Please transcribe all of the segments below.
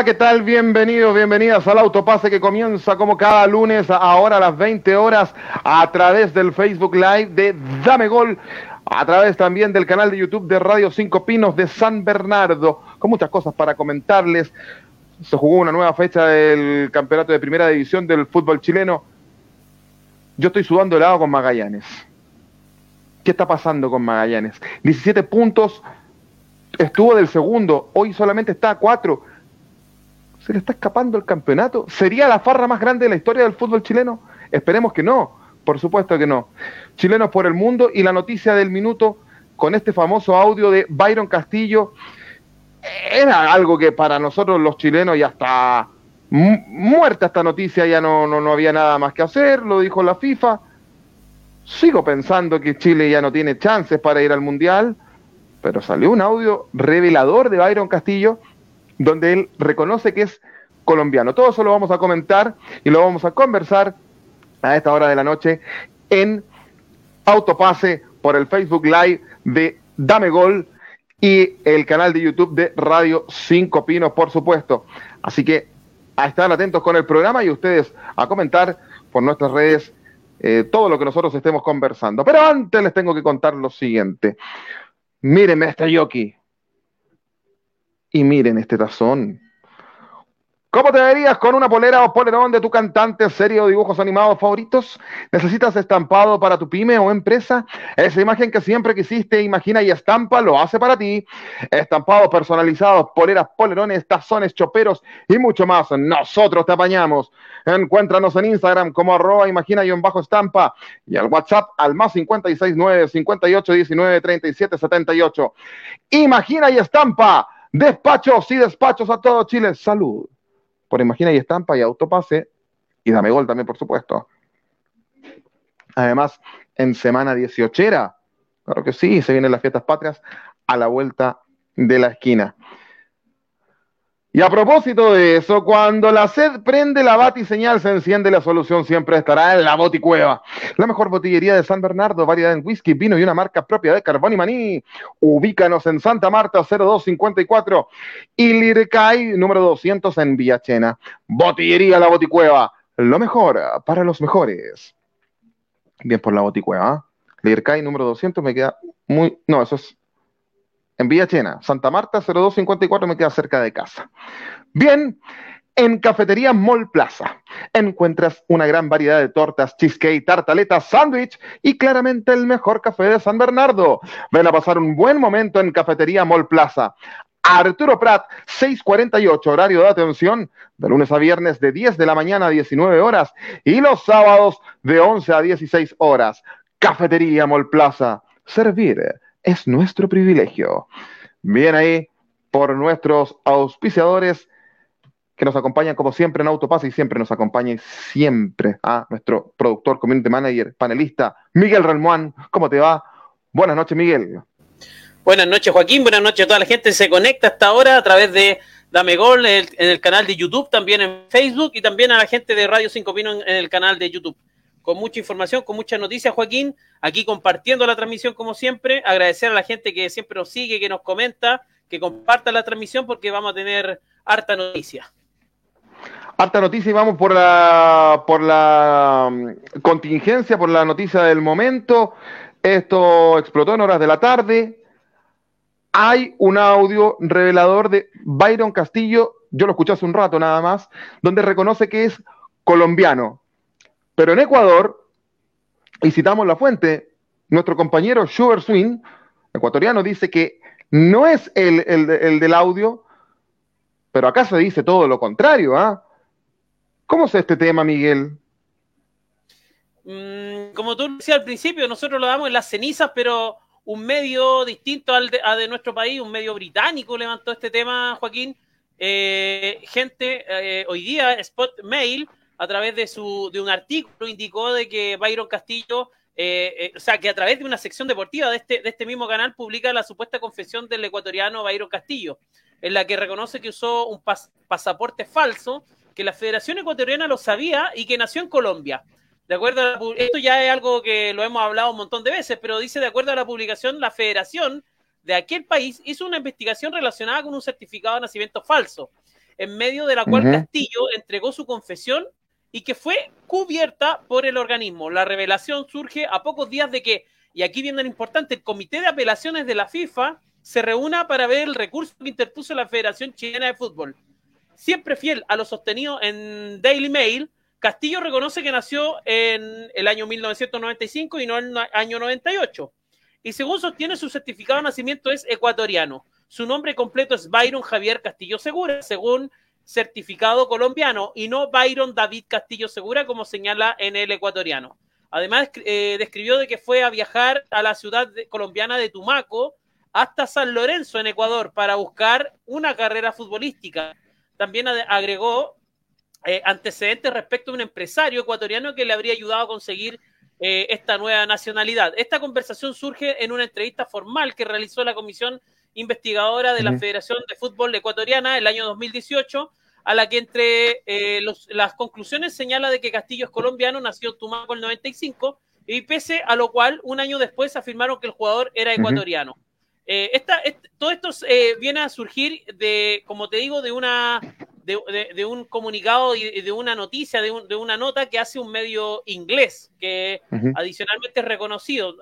¿Qué tal? Bienvenidos, bienvenidas al Autopase que comienza como cada lunes, ahora a las 20 horas, a través del Facebook Live de Dame Gol, a través también del canal de YouTube de Radio Cinco Pinos de San Bernardo, con muchas cosas para comentarles. Se jugó una nueva fecha del campeonato de primera división del fútbol chileno. Yo estoy sudando helado con Magallanes. ¿Qué está pasando con Magallanes? 17 puntos, estuvo del segundo, hoy solamente está a cuatro. ¿Se le está escapando el campeonato? ¿Sería la farra más grande de la historia del fútbol chileno? Esperemos que no, por supuesto que no. Chilenos por el mundo y la noticia del minuto con este famoso audio de Byron Castillo era algo que para nosotros los chilenos ya está muerta esta noticia, ya no, no, no había nada más que hacer, lo dijo la FIFA. Sigo pensando que Chile ya no tiene chances para ir al Mundial pero salió un audio revelador de Byron Castillo donde él reconoce que es colombiano. Todo eso lo vamos a comentar y lo vamos a conversar a esta hora de la noche en Autopase por el Facebook Live de Dame Gol y el canal de YouTube de Radio Cinco Pinos, por supuesto. Así que a estar atentos con el programa y ustedes a comentar por nuestras redes eh, todo lo que nosotros estemos conversando. Pero antes les tengo que contar lo siguiente. Mírenme este yoki. Y miren este tazón. ¿Cómo te verías con una polera o polerón de tu cantante, serie o dibujos animados favoritos? ¿Necesitas estampado para tu pyme o empresa? Esa imagen que siempre quisiste, imagina y estampa, lo hace para ti. Estampados personalizados, poleras, polerones, tazones, choperos y mucho más. Nosotros te apañamos. Encuéntranos en Instagram como arroba imagina y bajo estampa y al WhatsApp al más 569 58 19 37 78. Imagina y estampa. Despachos y despachos a todo Chile. Salud por Imagina y Estampa y Autopase, y Dame Gol también, por supuesto. Además, en semana 18, claro que sí, se vienen las fiestas patrias a la vuelta de la esquina. Y a propósito de eso, cuando la sed prende la batiseñal, se enciende, la solución siempre estará en la Boticueva. La mejor botillería de San Bernardo, variedad en whisky, vino y una marca propia de Carbón y Maní. Ubícanos en Santa Marta 0254 y Lircay número 200 en Villachena. Botillería La Boticueva, lo mejor para los mejores. Bien por la Boticueva. ¿eh? Lircay número 200 me queda muy... No, eso es en Villa Chena, Santa Marta 0254 me queda cerca de casa. Bien, en Cafetería Mall Plaza encuentras una gran variedad de tortas, cheesecake, tartaletas, sándwich y claramente el mejor café de San Bernardo. Ven a pasar un buen momento en Cafetería Mall Plaza. Arturo Prat, 648, horario de atención, de lunes a viernes de 10 de la mañana a 19 horas y los sábados de 11 a 16 horas. Cafetería Mall Plaza. Servir es nuestro privilegio. Bien ahí por nuestros auspiciadores que nos acompañan como siempre en Autopase y siempre nos acompaña siempre a nuestro productor, community manager, panelista, Miguel Relmuán. ¿Cómo te va? Buenas noches, Miguel. Buenas noches, Joaquín. Buenas noches a toda la gente que se conecta hasta ahora a través de Dame Gol en el, canal de YouTube, también en Facebook y también a la gente de Radio 5 Pino en el canal de YouTube con mucha información, con muchas noticias, Joaquín, aquí compartiendo la transmisión como siempre, agradecer a la gente que siempre nos sigue, que nos comenta, que comparta la transmisión porque vamos a tener harta noticia. Harta noticia y vamos por la, por la mm, contingencia, por la noticia del momento. Esto explotó en horas de la tarde. Hay un audio revelador de Byron Castillo, yo lo escuché hace un rato nada más, donde reconoce que es colombiano, pero en Ecuador, y citamos la fuente, nuestro compañero Sugar Swing, ecuatoriano, dice que no es el, del audio, pero acá se dice todo lo contrario. ¿ah? ¿Cómo es este tema, Miguel? Mm, como tú decías al principio, nosotros lo damos en las cenizas, pero un medio distinto al de, nuestro país, un medio británico levantó este tema, Joaquín. Eh, gente, eh, hoy día Spot Mail a través de, su, de un artículo indicó de que Byron Castillo, eh, eh, o sea, que a través de una sección deportiva de este, de este mismo canal publica la supuesta confesión del ecuatoriano Byron Castillo, en la que reconoce que usó un pasaporte falso, que la Federación Ecuatoriana lo sabía y que nació en Colombia. De acuerdo a esto ya es algo que lo hemos hablado un montón de veces, pero dice de acuerdo a la publicación, la Federación de aquel país hizo una investigación relacionada con un certificado de nacimiento falso en medio de la cual Castillo entregó su confesión y que fue cubierta por el organismo. La revelación surge a pocos días de que, y aquí viene lo importante, el Comité de Apelaciones de la FIFA se reúna para ver el recurso que interpuso la Federación Chilena de Fútbol. Siempre fiel a lo sostenido en Daily Mail, Castillo reconoce que nació en el año 1995 y no en el año 98. Y según sostiene, su certificado de nacimiento es ecuatoriano. Su nombre completo es Byron Javier Castillo Segura, según certificado colombiano y no Byron David Castillo Segura, como señala en el ecuatoriano. Además, eh, describió de que fue a viajar a la ciudad colombiana de Tumaco hasta San Lorenzo, en Ecuador, para buscar una carrera futbolística. También agregó eh, antecedentes respecto a un empresario ecuatoriano que le habría ayudado a conseguir eh, esta nueva nacionalidad. Esta conversación surge en una entrevista formal que realizó la Comisión investigadora de la Federación de Fútbol Ecuatoriana el año 2018, a la que entre eh, las conclusiones señala de que Castillo es colombiano, nació en Tumaco en el 95, y pese a lo cual, un año después afirmaron que el jugador era ecuatoriano. Eh, todo esto eh, viene a surgir de, como te digo, de una de, un comunicado y de una noticia, de, una nota que hace un medio inglés, que adicionalmente es reconocido.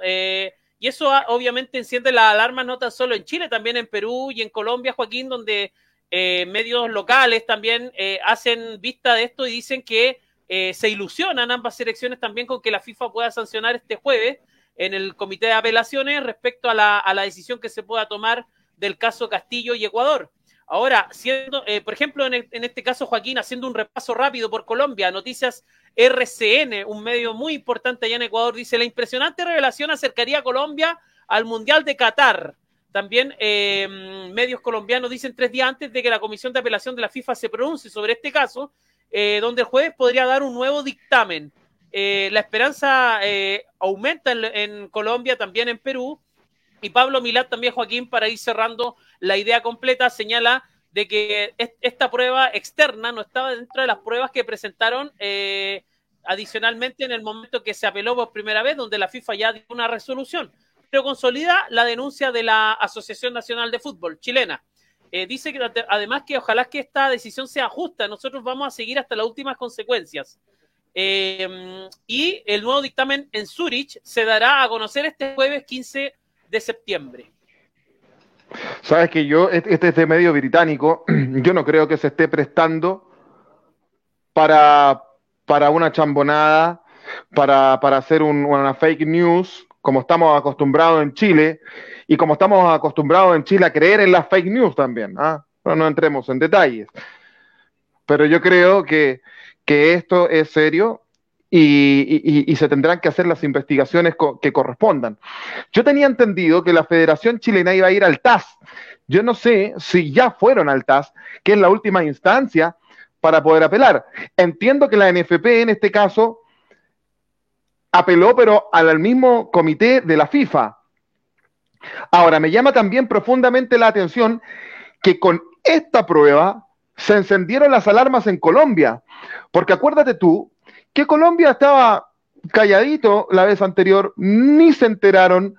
Y eso ah, obviamente enciende la alarma no tan solo en Chile, también en Perú y en Colombia, Joaquín, donde eh, medios locales también eh, hacen vista de esto y dicen que eh, se ilusionan ambas elecciones también con que la FIFA pueda sancionar este jueves en el comité de apelaciones respecto a la, a la decisión que se pueda tomar del caso Castillo y Ecuador. Ahora, siendo, por ejemplo, en, este caso, Joaquín, haciendo un repaso rápido por Colombia, noticias RCN, un medio muy importante allá en Ecuador, dice, la impresionante revelación acercaría a Colombia al Mundial de Qatar. También em, medios colombianos dicen tres días antes de que la Comisión de Apelación de la FIFA se pronuncie sobre este caso, eh, donde el jueves podría dar un nuevo dictamen. Eh, la esperanza eh, aumenta en, Colombia, también en Perú. Y Pablo Milat, también Joaquín, para ir cerrando la idea completa, señala de que esta prueba externa no estaba dentro de las pruebas que presentaron eh, adicionalmente en el momento que se apeló por primera vez, donde la FIFA ya dio una resolución. Pero consolida la denuncia de la Asociación Nacional de Fútbol chilena. Eh, dice que además que ojalá que esta decisión sea justa, nosotros vamos a seguir hasta las últimas consecuencias. Eh, y el nuevo dictamen en Zurich se dará a conocer este jueves 15 de septiembre. Sabes que yo, este, este medio británico, yo no creo que se esté prestando para, para una chambonada, para, para hacer una fake news, como estamos acostumbrados en Chile, y como estamos acostumbrados en Chile a creer en las fake news también. ¿ah? No, no entremos en detalles. Pero yo creo que, que esto es serio y, se tendrán que hacer las investigaciones que correspondan. Yo tenía entendido que la Federación Chilena iba a ir al TAS. Yo no sé si ya fueron al TAS, que es la última instancia para poder apelar. Entiendo que la NFP en este caso apeló, pero al mismo comité de la FIFA. Ahora, me llama también profundamente la atención que con esta prueba se encendieron las alarmas en Colombia, porque acuérdate tú que Colombia estaba calladito la vez anterior, ni se enteraron,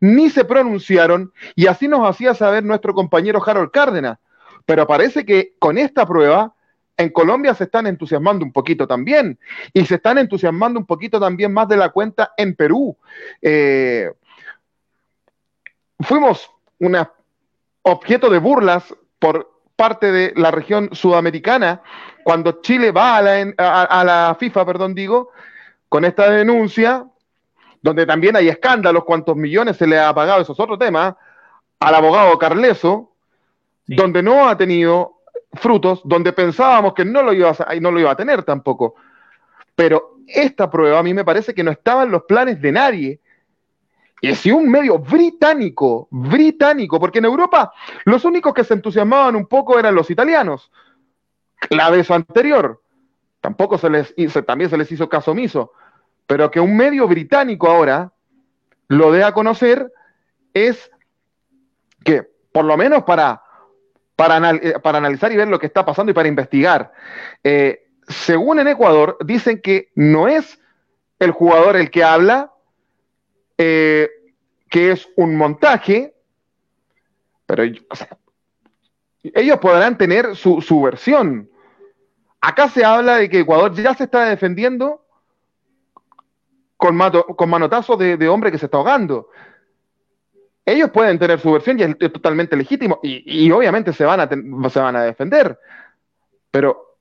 ni se pronunciaron, y así nos hacía saber nuestro compañero Harold Cárdenas. Pero parece que con esta prueba, en Colombia se están entusiasmando un poquito también, y se están entusiasmando un poquito también más de la cuenta en Perú. Eh, fuimos un objeto de burlas por parte de la región sudamericana cuando Chile va a la, a, la FIFA, perdón, digo, con esta denuncia, donde también hay escándalos, cuántos millones se le ha pagado, eso es otro tema, al abogado Carleso, donde no ha tenido frutos, donde pensábamos que no lo, iba a, no lo iba a tener tampoco. Pero esta prueba a mí me parece que no estaba en los planes de nadie. Y si un medio británico, británico, porque en Europa los únicos que se entusiasmaban un poco eran los italianos, la vez anterior. Tampoco se les hizo, también se les hizo caso omiso. Pero que un medio británico ahora lo dé a conocer es que, por lo menos para, para, eh, para analizar y ver lo que está pasando y para investigar, eh, según en Ecuador, dicen que no es el jugador el que habla, eh, que es un montaje, pero ellos podrán tener su, su versión. Acá se habla de que Ecuador ya se está defendiendo con, con manotazos de, hombre que se está ahogando. Ellos pueden tener su versión y es, totalmente legítimo y, obviamente se van, a se van a defender. Pero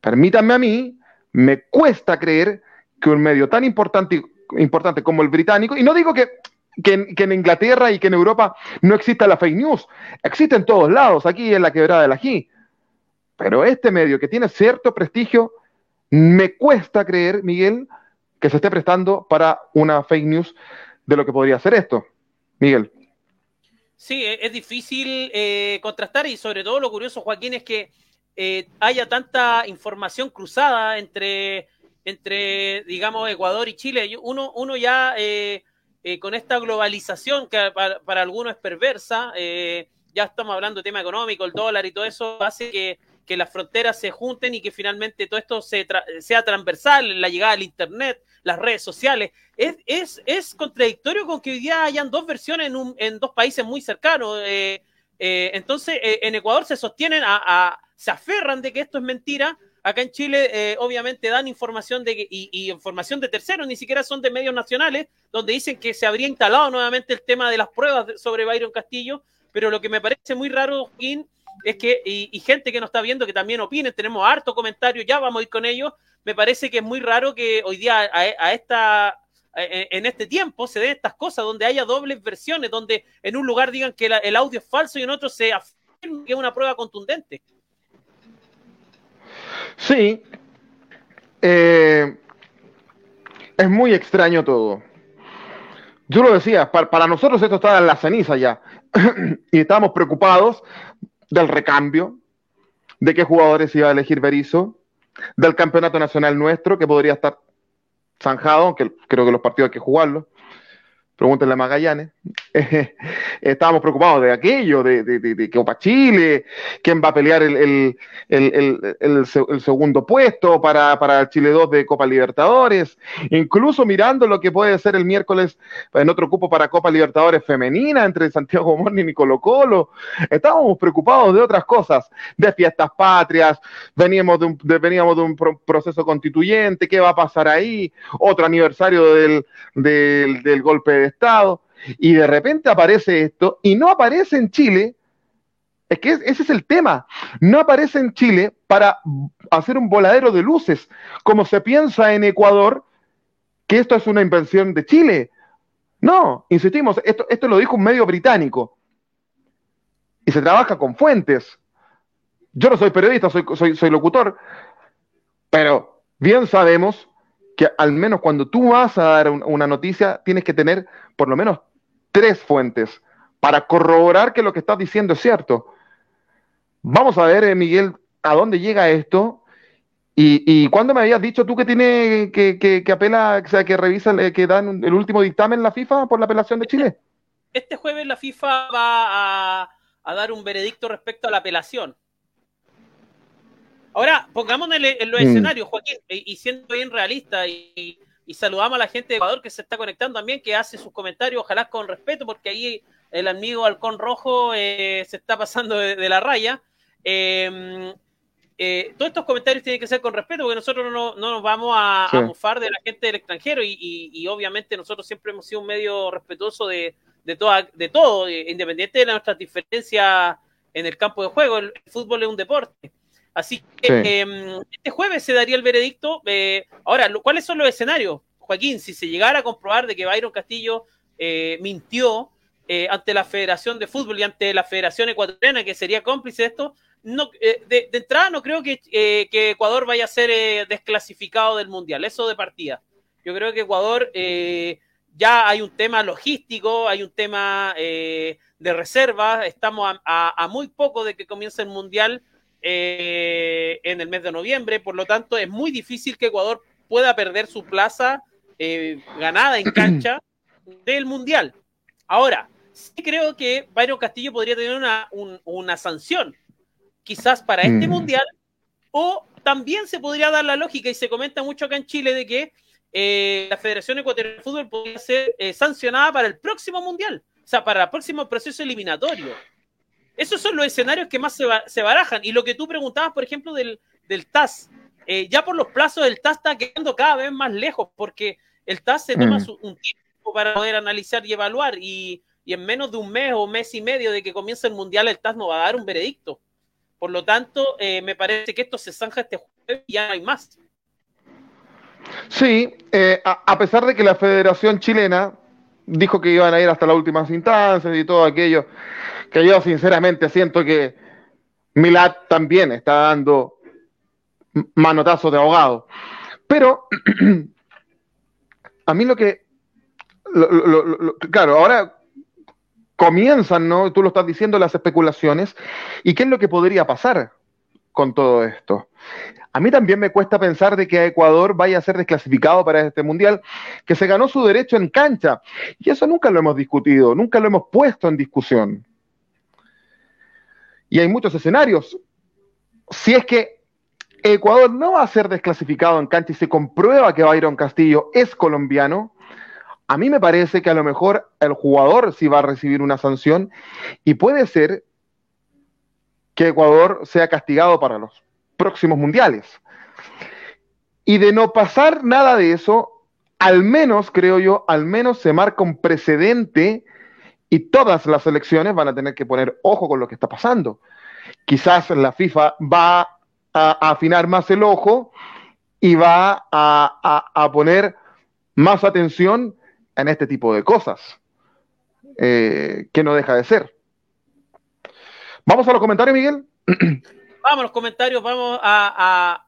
permítanme a mí, me cuesta creer que un medio tan importante, importante como el británico, y no digo que, que, en Inglaterra y que en Europa no exista la fake news, existe en todos lados, aquí en la quebrada del ají, pero este medio que tiene cierto prestigio, me cuesta creer, Miguel, que se esté prestando para una fake news de lo que podría ser esto. Miguel. Sí, e-, es difícil eh, contrastar y sobre todo lo curioso, Joaquín, es que eh, haya tanta información cruzada entre, entre, digamos, Ecuador y Chile. Uno, uno ya eh, con esta globalización que para, algunos es perversa, ya estamos hablando de tema económico, el dólar y todo eso, hace que que las fronteras se junten y que finalmente todo esto sea transversal, la llegada del Internet, las redes sociales. Es, es, es contradictorio con que hoy día hayan dos versiones en, un, dos países muy cercanos. Eh, eh, entonces, eh, en Ecuador se sostienen, a, se aferran de que esto es mentira. Acá en Chile, obviamente, dan información de y, información de terceros, ni siquiera son de medios nacionales, donde dicen que se habría instalado nuevamente el tema de las pruebas sobre Byron Castillo. Pero lo que me parece muy raro, Joaquín, es que, y, gente que nos está viendo que también opinen, tenemos harto comentario, ya vamos a ir con ellos. Me parece que es muy raro que hoy día a, esta en este tiempo se den estas cosas donde haya dobles versiones, donde en un lugar digan que el audio es falso y en otro se afirme que es una prueba contundente. Sí, eh, es muy extraño todo. Yo lo decía, para, nosotros esto está en la ceniza ya. y estábamos preocupados del recambio, de qué jugadores iba a elegir Berizzo, del campeonato nacional nuestro, que podría estar zanjado, aunque creo que los partidos hay que jugarlos, pregúntenle a Magallanes, estábamos preocupados de aquello, de, de, de, Copa Chile, quién va a pelear el, segundo puesto para, para, Chile 2 de Copa Libertadores, incluso mirando lo que puede ser el miércoles en otro cupo para Copa Libertadores femenina entre Santiago Morning y Colo Colo, estábamos preocupados de otras cosas, de fiestas patrias, veníamos de un, veníamos de un proceso constituyente, qué va a pasar ahí, otro aniversario del golpe de Estado, y de repente aparece esto, y no aparece en Chile, es que ese es el tema, no aparece en Chile para hacer un voladero de luces, como se piensa en Ecuador, que esto es una invención de Chile. No, insistimos, esto, esto lo dijo un medio británico, y se trabaja con fuentes. Yo no soy periodista, soy, soy, soy locutor, pero bien sabemos que al menos cuando tú vas a dar una noticia, tienes que tener por lo menos tres fuentes para corroborar que lo que estás diciendo es cierto. Vamos a ver, eh, Miguel, a dónde llega esto. Y, y cuándo me habías dicho tú que tiene que, que, apela, o sea, que revisa, eh, que dan el último dictamen la FIFA por la apelación de Chile? Este jueves la FIFA va a dar un veredicto respecto a la apelación. Ahora, pongámonos en, los mm. escenarios, Joaquín, y, siendo bien realista, y, saludamos a la gente de Ecuador que se está conectando también, que hace sus comentarios, ojalá con respeto, porque ahí el amigo Halcón Rojo eh, se está pasando de, la raya. Em, eh, todos estos comentarios tienen que ser con respeto, porque nosotros no, nos vamos a, mofar de la gente del extranjero, y, obviamente nosotros siempre hemos sido un medio respetuoso de, de, de todo, independiente de nuestras diferencias en el campo de juego. el fútbol es un deporte. Así que em, este jueves se daría el veredicto. Eh, ahora, ¿cuáles son los escenarios? Joaquín, si se llegara a comprobar de que Byron Castillo eh, mintió eh, ante la Federación de Fútbol y ante la Federación Ecuatoriana, que sería cómplice de esto, no, de, entrada no creo que, que, Ecuador vaya a ser desclasificado del Mundial, eso de partida. Yo creo que Ecuador ya hay un tema logístico, hay un tema de reserva, estamos a, a, muy poco de que comience el Mundial eh, en el mes de noviembre, por lo tanto es muy difícil que Ecuador pueda perder su plaza eh, ganada en cancha del Mundial. Ahora, sí creo que Byron Castillo podría tener una, una sanción, quizás para este mm. Mundial, o también se podría dar la lógica, y se comenta mucho acá en Chile, de que eh, la Federación Ecuatoriana de Fútbol podría ser sancionada para el próximo Mundial, o sea, para el próximo proceso eliminatorio. Esos son los escenarios que más se, barajan. Y lo que tú preguntabas, por ejemplo, del, del TAS, eh, ya por los plazos del TAS está quedando cada vez más lejos, porque el TAS se toma mm. un tiempo para poder analizar y evaluar, y, en menos de un mes o mes y medio de que comience el Mundial, el TAS no va a dar un veredicto. Por lo tanto, eh, me parece que esto se zanja este jueves y ya no hay más. Sí, eh, a, pesar de que la Federación Chilena dijo que iban a ir hasta las últimas instancias y todo aquello, que yo sinceramente siento que Milad también está dando manotazos de abogado. Pero a mí lo que, claro, ahora comienzan, ¿no? Tú lo estás diciendo, las especulaciones. ¿Y qué es lo que podría pasar con todo esto? A mí también me cuesta pensar de que Ecuador vaya a ser desclasificado para este mundial, que se ganó su derecho en cancha. Y eso nunca lo hemos discutido, nunca lo hemos puesto en discusión. Y hay muchos escenarios. Si es que Ecuador no va a ser desclasificado en cancha y se comprueba que Byron Castillo es colombiano, a mí me parece que a lo mejor el jugador sí va a recibir una sanción y puede ser que Ecuador sea castigado para los próximos mundiales. Y de no pasar nada de eso, al menos, creo yo, al menos se marca un precedente y todas las elecciones van a tener que poner ojo con lo que está pasando. Quizás la FIFA va a, afinar más el ojo y va a, poner más atención en este tipo de cosas, eh, que no deja de ser. Vamos a los comentarios, Miguel. Vamos a los comentarios, vamos a,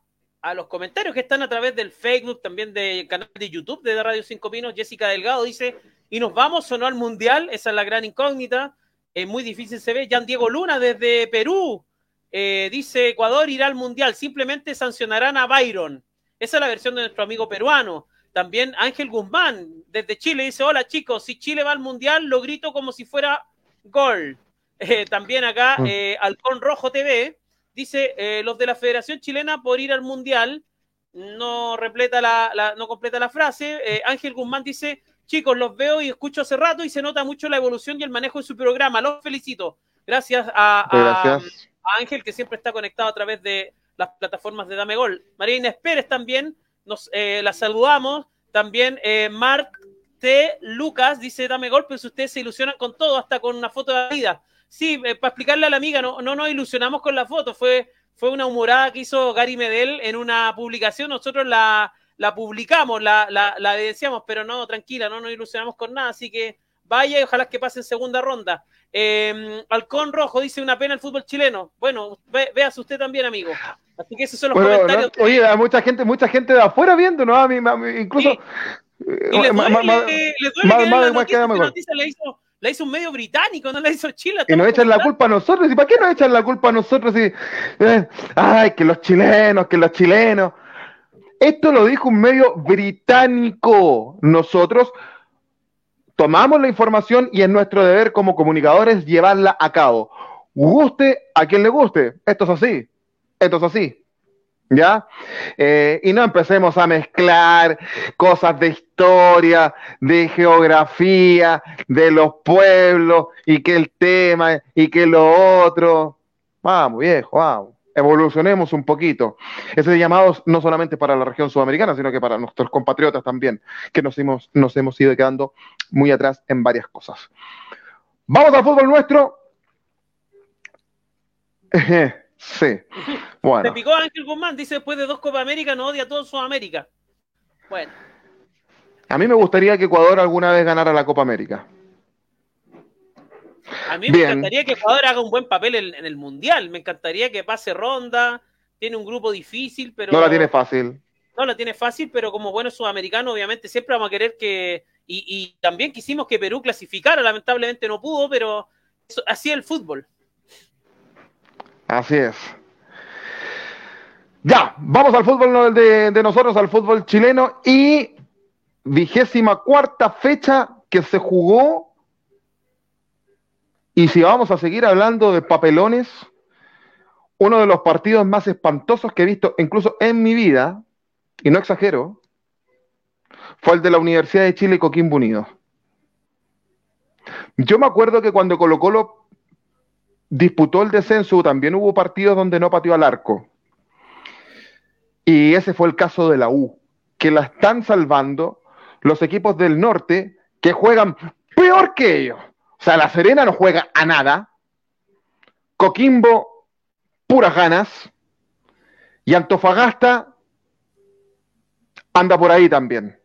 los comentarios que están a través del Facebook, también del canal de YouTube de Radio Cinco Pinos. Jessica Delgado dice, ¿y nos vamos o no al Mundial? Esa es la gran incógnita. Es muy difícil se ve. Jan Diego Luna desde Perú eh, dice, Ecuador irá al Mundial, simplemente sancionarán a Byron. Esa es la versión de nuestro amigo peruano. También Ángel Guzmán desde Chile dice, hola chicos, si Chile va al Mundial, lo grito como si fuera gol. Eh, también acá, mm. eh, Halcón Rojo TV Dice, eh, los de la Federación Chilena por ir al Mundial, no, repleta la, no completa la frase. Eh, Ángel Guzmán dice, chicos, los veo y escucho hace rato y se nota mucho la evolución y el manejo de su programa. Los felicito. Gracias a, Ángel, que siempre está conectado a través de las plataformas de Dame Gol. María Inés Pérez también, nos eh, la saludamos. También Mark T. Lucas dice Dame Gol, pero si ustedes se ilusionan con todo, hasta con una foto de la vida. Sí, eh, para explicarle a la amiga, no, no nos ilusionamos con la foto, fue, fue una humorada que hizo Gary Medel en una publicación, nosotros la, la publicamos, la, la, la evidenciamos, pero no, tranquila, no nos ilusionamos con nada, así que vaya y ojalá que pase en segunda ronda. Eh, Halcón Rojo dice una pena el fútbol chileno. Bueno, ve, véase usted también, amigo. Así que esos son los comentarios. oye, hay mucha gente, mucha gente de afuera viendo, ¿no? A mí, incluso. Y, le duele, que la noticia hizo la hizo un medio británico, no la hizo Chile. Y nos echan la culpa a nosotros. ¿Y para qué nos echan la culpa a nosotros? Y, eh, ay, que los chilenos, que los chilenos. Esto lo dijo un medio británico. Nosotros tomamos la información y es nuestro deber como comunicadores llevarla a cabo. Guste a quien le guste. Esto es así. Esto es así. ¿ya? Eh, y no empecemos a mezclar cosas de historia, de geografía, de los pueblos, y que el tema, y que lo otro. Vamos, viejo, vamos. Evolucionemos un poquito. Ese llamado no solamente para la región sudamericana, sino que para nuestros compatriotas también, que nos hemos, nos hemos ido quedando muy atrás en varias cosas. Vamos al fútbol nuestro. Sí. Bueno. Se picó Ángel Guzmán, dice después de dos Copa América no odia a todo Sudamérica. Bueno. A mí me gustaría que Ecuador alguna vez ganara la Copa América. A mí me encantaría que Ecuador haga un buen papel en, el Mundial. Me encantaría que pase ronda. Tiene un grupo difícil, pero. No la tiene fácil. No la tiene fácil, pero como bueno sudamericano, obviamente siempre vamos a querer que. Y, y también quisimos que Perú clasificara. Lamentablemente no pudo, pero así es el fútbol. Así es. Ya, vamos al fútbol de, nosotros, al fútbol chileno y vigésima cuarta fecha que se jugó. Y si vamos a seguir hablando de papelones, uno de los partidos más espantosos que he visto, incluso en mi vida, y no exagero, fue el de la Universidad de Chile Coquimbo Unido. Yo me acuerdo que cuando Colo Colo disputó el descenso, también hubo partidos donde no pateó al arco. Y ese fue el caso de la U, que la están salvando los equipos del norte que juegan peor que ellos. O sea, La Serena no juega a nada. Coquimbo, puras ganas. Y Antofagasta anda por ahí también.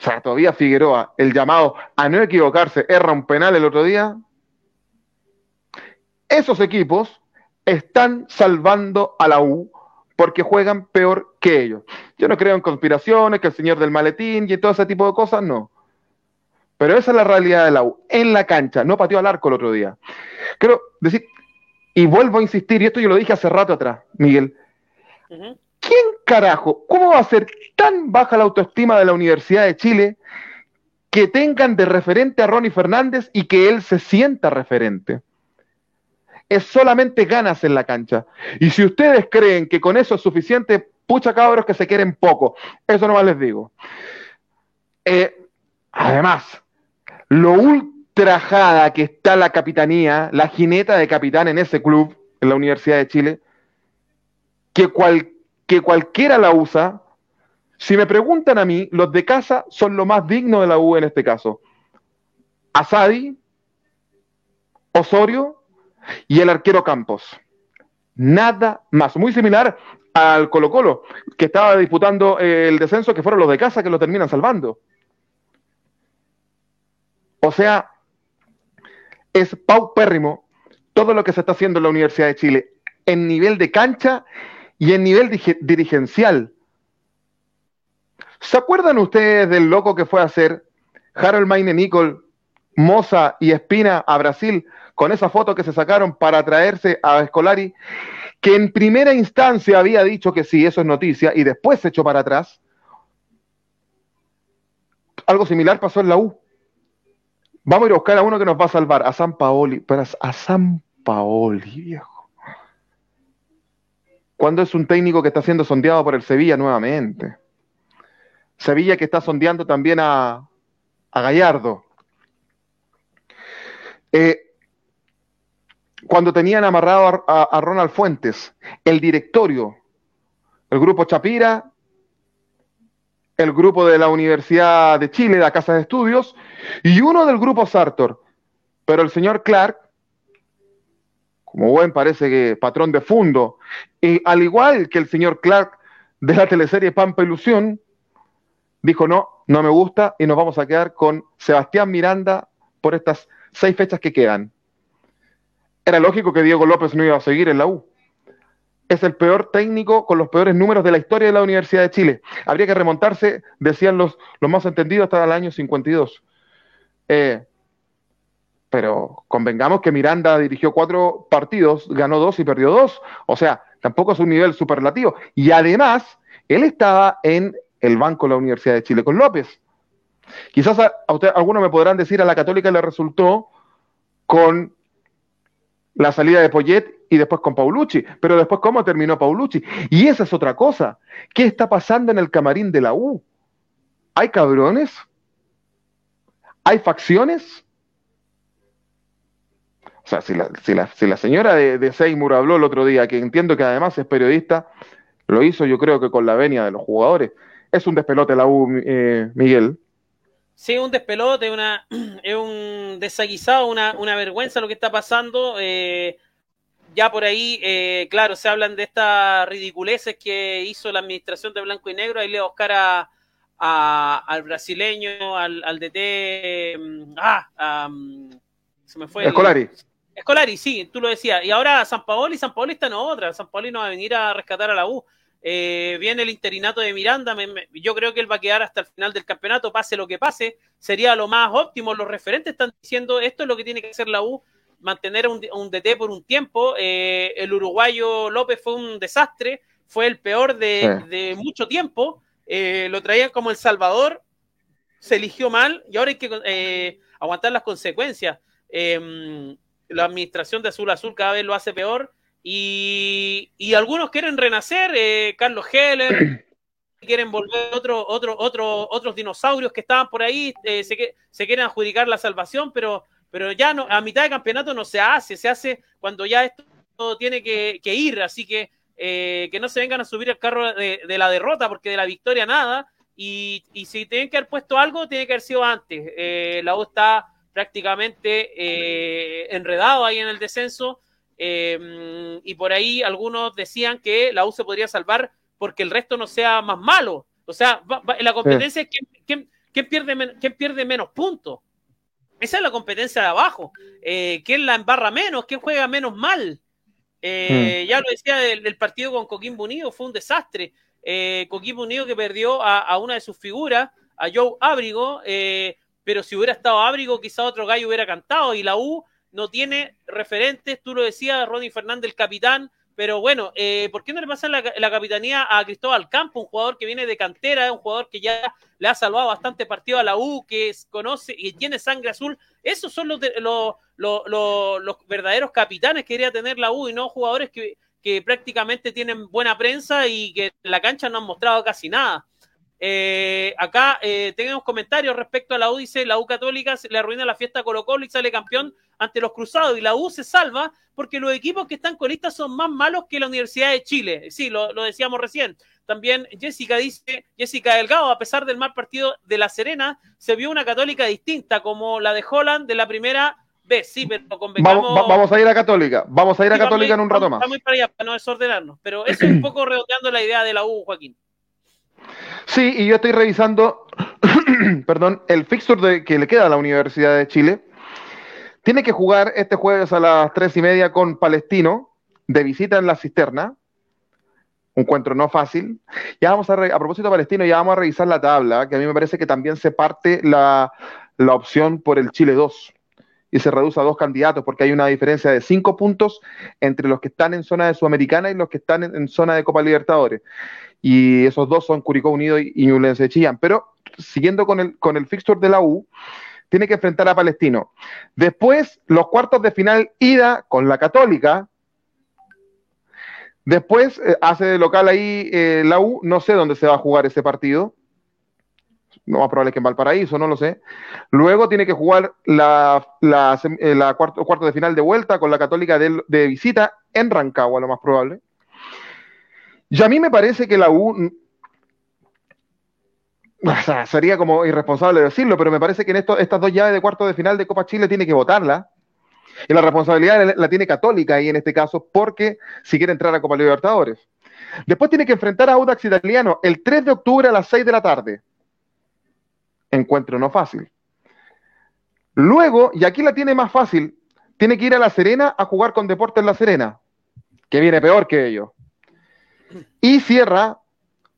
O sea, todavía Figueroa, el llamado a no equivocarse, erra un penal el otro día. Esos equipos están salvando a la U porque juegan peor que ellos. Yo no creo en conspiraciones, que el señor del maletín y todo ese tipo de cosas, no. Pero esa es la realidad de la U. En la cancha, no pateó al arco el otro día. Creo decir, y vuelvo a insistir, y esto yo lo dije hace rato atrás, Miguel. ¿Quién carajo? ¿Cómo va a ser tan baja la autoestima de la Universidad de Chile que tengan de referente a Ronnie Fernández y que él se sienta referente? Es solamente ganas en la cancha. Y si ustedes creen que con eso es suficiente, pucha cabros que se quieren poco. Eso nomás les digo. Eh, además, lo ultrajada que está la capitanía, la jineta de capitán en ese club, en la Universidad de Chile, que, que cualquiera la usa. Si me preguntan a mí, los de casa son lo más digno de la U en este caso. Asadi, Osorio y el arquero Campos. Nada más. Muy similar al Colo Colo, que estaba disputando el descenso, que fueron los de casa que lo terminan salvando. O sea, es paupérrimo todo lo que se está haciendo en la Universidad de Chile en nivel de cancha y en nivel dirigencial. ¿Se acuerdan ustedes del loco que fue a hacer Harold Maine Nicol, Moza y Espina a Brasil con esa foto que se sacaron para traerse a Escolari, que en primera instancia había dicho que sí, eso es noticia, y después se echó para atrás? Algo similar pasó en la U. Vamos a ir a buscar a uno que nos va a salvar, a San Paoli, pero a San Paoli, viejo. ¿Cuándo es un técnico que está siendo sondeado por el Sevilla nuevamente? Sevilla que está sondeando también a, Gallardo. Eh, cuando tenían amarrado a, Ronald Fuentes, el directorio, el grupo Chapira, el grupo de la Universidad de Chile, la Casa de Estudios, y uno del grupo Sartor. Pero el señor Clark como buen parece que patrón de fondo, y al igual que el señor Clark de la teleserie Pampa Ilusión, dijo no, no me gusta y nos vamos a quedar con Sebastián Miranda por estas seis fechas que quedan. Era lógico que Diego López no iba a seguir en la U. Es el peor técnico con los peores números de la historia de la Universidad de Chile. Habría que remontarse, decían los, los más entendidos, hasta el año 52. Eh, pero convengamos que Miranda dirigió cuatro partidos, ganó dos y perdió dos. O sea, tampoco es un nivel superlativo. Y además, él estaba en el banco de la Universidad de Chile con López. Quizás algunos me podrán decir a la Católica le resultó con la salida de Poyet y después con Paulucci. Pero después, ¿cómo terminó Paulucci? Y esa es otra cosa. ¿Qué está pasando en el camarín de la U? ¿Hay cabrones? ¿Hay facciones? O sea, si la, si la, si la señora de, de, Seymour habló el otro día, que entiendo que además es periodista, lo hizo yo creo que con la venia de los jugadores. Es un despelote la U, eh, Miguel. Sí, un despelote, una, es un desaguisado, una, una vergüenza lo que está pasando. Eh, ya por ahí, eh, claro, se hablan de estas ridiculeces que hizo la administración de Blanco y Negro. Ahí le Oscar a, a, al brasileño, al, al DT. Mm, ah, se me fue. Escolari. Escolari, sí, tú lo decías. Y ahora San Paoli, San Paoli está en otra. San Paoli no va a venir a rescatar a la U. Eh, viene el interinato de Miranda. yo creo que él va a quedar hasta el final del campeonato, pase lo que pase. Sería lo más óptimo. Los referentes están diciendo esto es lo que tiene que hacer la U, mantener un, un DT por un tiempo. Eh, el uruguayo López fue un desastre, fue el peor de, mucho tiempo. Eh, lo traían como El Salvador, se eligió mal y ahora hay que aguantar las consecuencias. Em, la administración de Azul Azul cada vez lo hace peor y, algunos quieren renacer, eh, Carlos Heller, quieren volver otro, otro, otro, otros dinosaurios que estaban por ahí, eh, se, se quieren adjudicar la salvación, pero pero ya no, a mitad de campeonato no se hace, se hace cuando ya esto tiene que, ir, así que eh, que no se vengan a subir el carro de, la derrota, porque de la victoria nada, y, si tienen que haber puesto algo, tiene que haber sido antes. Eh, la U está prácticamente eh, enredado ahí en el descenso, y por ahí algunos decían que la U se podría salvar porque el resto no sea más malo. O sea, la competencia es quién, pierde, quién pierde menos puntos. Esa es la competencia de abajo. Eh, ¿Quién la embarra menos? ¿Quién juega menos mal? Eh, hmm. Ya lo decía del, partido con Coquimbo Unido, fue un desastre. Eh, Coquimbo Unido que perdió a, una de sus figuras, a Joe Ábrigo, eh, pero si hubiera estado Ábrigo, quizá otro gallo hubiera cantado. Y la U no tiene referentes, tú lo decías, Ronnie Fernández, el capitán, pero bueno, eh, ¿por qué no le pasa la, capitanía a Cristóbal Campo, un jugador que viene de cantera, un jugador que ya le ha salvado bastante partido a la U, que conoce y tiene sangre azul? Esos son los, los, verdaderos capitanes que quería tener la U y no jugadores que, prácticamente tienen buena prensa y que en la cancha no han mostrado casi nada. Eh, acá eh, tenemos comentarios respecto a la U, dice la U Católica le arruina la fiesta a Colo Colo y sale campeón ante los Cruzados y la U se salva porque los equipos que están con listas son más malos que la Universidad de Chile. Sí, lo, decíamos recién. También Jessica dice, Jessica Delgado, a pesar del mal partido de La Serena, se vio una católica distinta como la de Holland de la primera vez. Sí, pero vamos, vamos, a ir a Católica, vamos a ir a Católica en un rato más. Vamos para allá para no desordenarnos, pero eso es un poco redondeando la idea de la U, Joaquín. Sí, y yo estoy revisando, perdón, el fixture que le queda a la Universidad de Chile tiene que jugar este jueves a las tres y media con Palestino, de visita en la cisterna. Un encuentro no fácil. Ya vamos a, a propósito de Palestino, ya vamos a revisar la tabla, que a mí me parece que también se parte la, opción por el Chile 2 y se reduce a dos candidatos porque hay una diferencia de cinco puntos entre los que están en zona de Sudamericana y los que están en, zona de Copa Libertadores. Y esos dos son Curicó Unido y, y de Chillán. Pero siguiendo con el, con el fixture de la U, tiene que enfrentar a Palestino. Después, los cuartos de final, ida con la Católica. Después eh, hace de local ahí eh, la U, no sé dónde se va a jugar ese partido. No más probable que en Valparaíso, no lo sé. Luego tiene que jugar la, la, eh, cuarto, cuarto, de final de vuelta con la Católica de, de visita en Rancagua, lo más probable. Y a mí me parece que la U sería como irresponsable decirlo, pero me parece que en estas dos llaves de cuarto de final de Copa Chile tiene que votarla. Y la responsabilidad la tiene Católica ahí en este caso, porque si quiere entrar a Copa Libertadores. Después tiene que enfrentar a Audax Italiano el 3 de octubre a las 6 de la tarde. Encuentro no fácil. Luego, y aquí la tiene más fácil, tiene que ir a La Serena a jugar con Deportes La Serena, que viene peor que ellos. Y cierra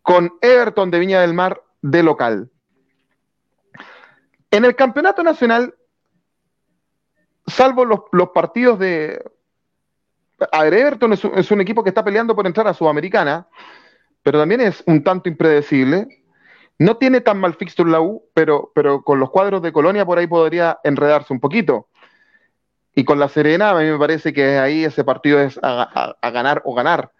con Everton de Viña del Mar de local. En el campeonato nacional, salvo los, partidos de... A ver, Everton es un, equipo que está peleando por entrar a Sudamericana, pero también es un tanto impredecible. No tiene tan mal fixture la U, pero, pero con los cuadros de Colonia por ahí podría enredarse un poquito. Y con la Serena, a mí me parece que ahí ese partido es a ganar o ganar.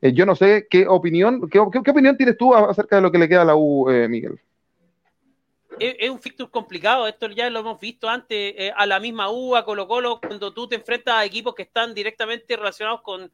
Eh, yo no sé qué opinión, qué, opinión tienes tú acerca de lo que le queda a la U, eh, Miguel. Es, un fixture complicado, esto ya lo hemos visto antes, eh, a la misma U, a Colo Colo, cuando tú te enfrentas a equipos que están directamente relacionados con,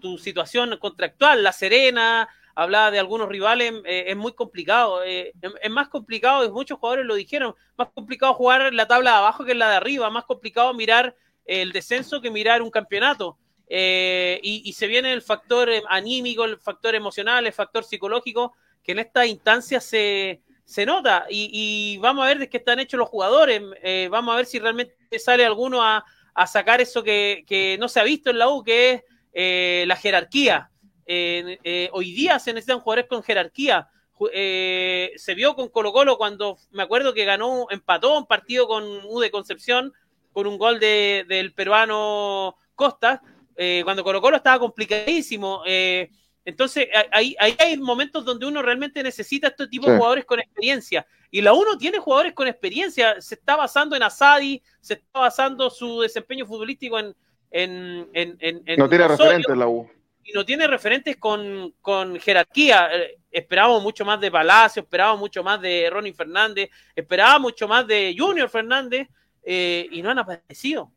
tu situación contractual, La Serena, hablaba de algunos rivales, es muy complicado. es, más complicado, y muchos jugadores lo dijeron, más complicado jugar la tabla de abajo que la de arriba, más complicado mirar el descenso que mirar un campeonato. Eh, y, se viene el factor eh, anímico, el factor emocional, el factor psicológico, que en esta instancia se, se nota. Y, vamos a ver de qué están hechos los jugadores. Eh, vamos a ver si realmente sale alguno a, sacar eso que, no se ha visto en la U, que es la jerarquía. hoy día se necesitan jugadores con jerarquía. se vio con Colo Colo cuando me acuerdo que ganó, empató un partido con U de Concepción con un gol de, del peruano Costa eh, cuando Colo Colo estaba complicadísimo. Eh, entonces, ahí, hay momentos donde uno realmente necesita este tipo de jugadores con experiencia. Y la uno tiene jugadores con experiencia. Se está basando en Asadi, se está basando su desempeño futbolístico en. en, no tiene referentes la U. Y no tiene referentes con, con jerarquía. Eh, esperábamos mucho más de Palacio, esperábamos mucho más de Ronnie Fernández, esperábamos mucho más de Junior Fernández. y no han aparecido.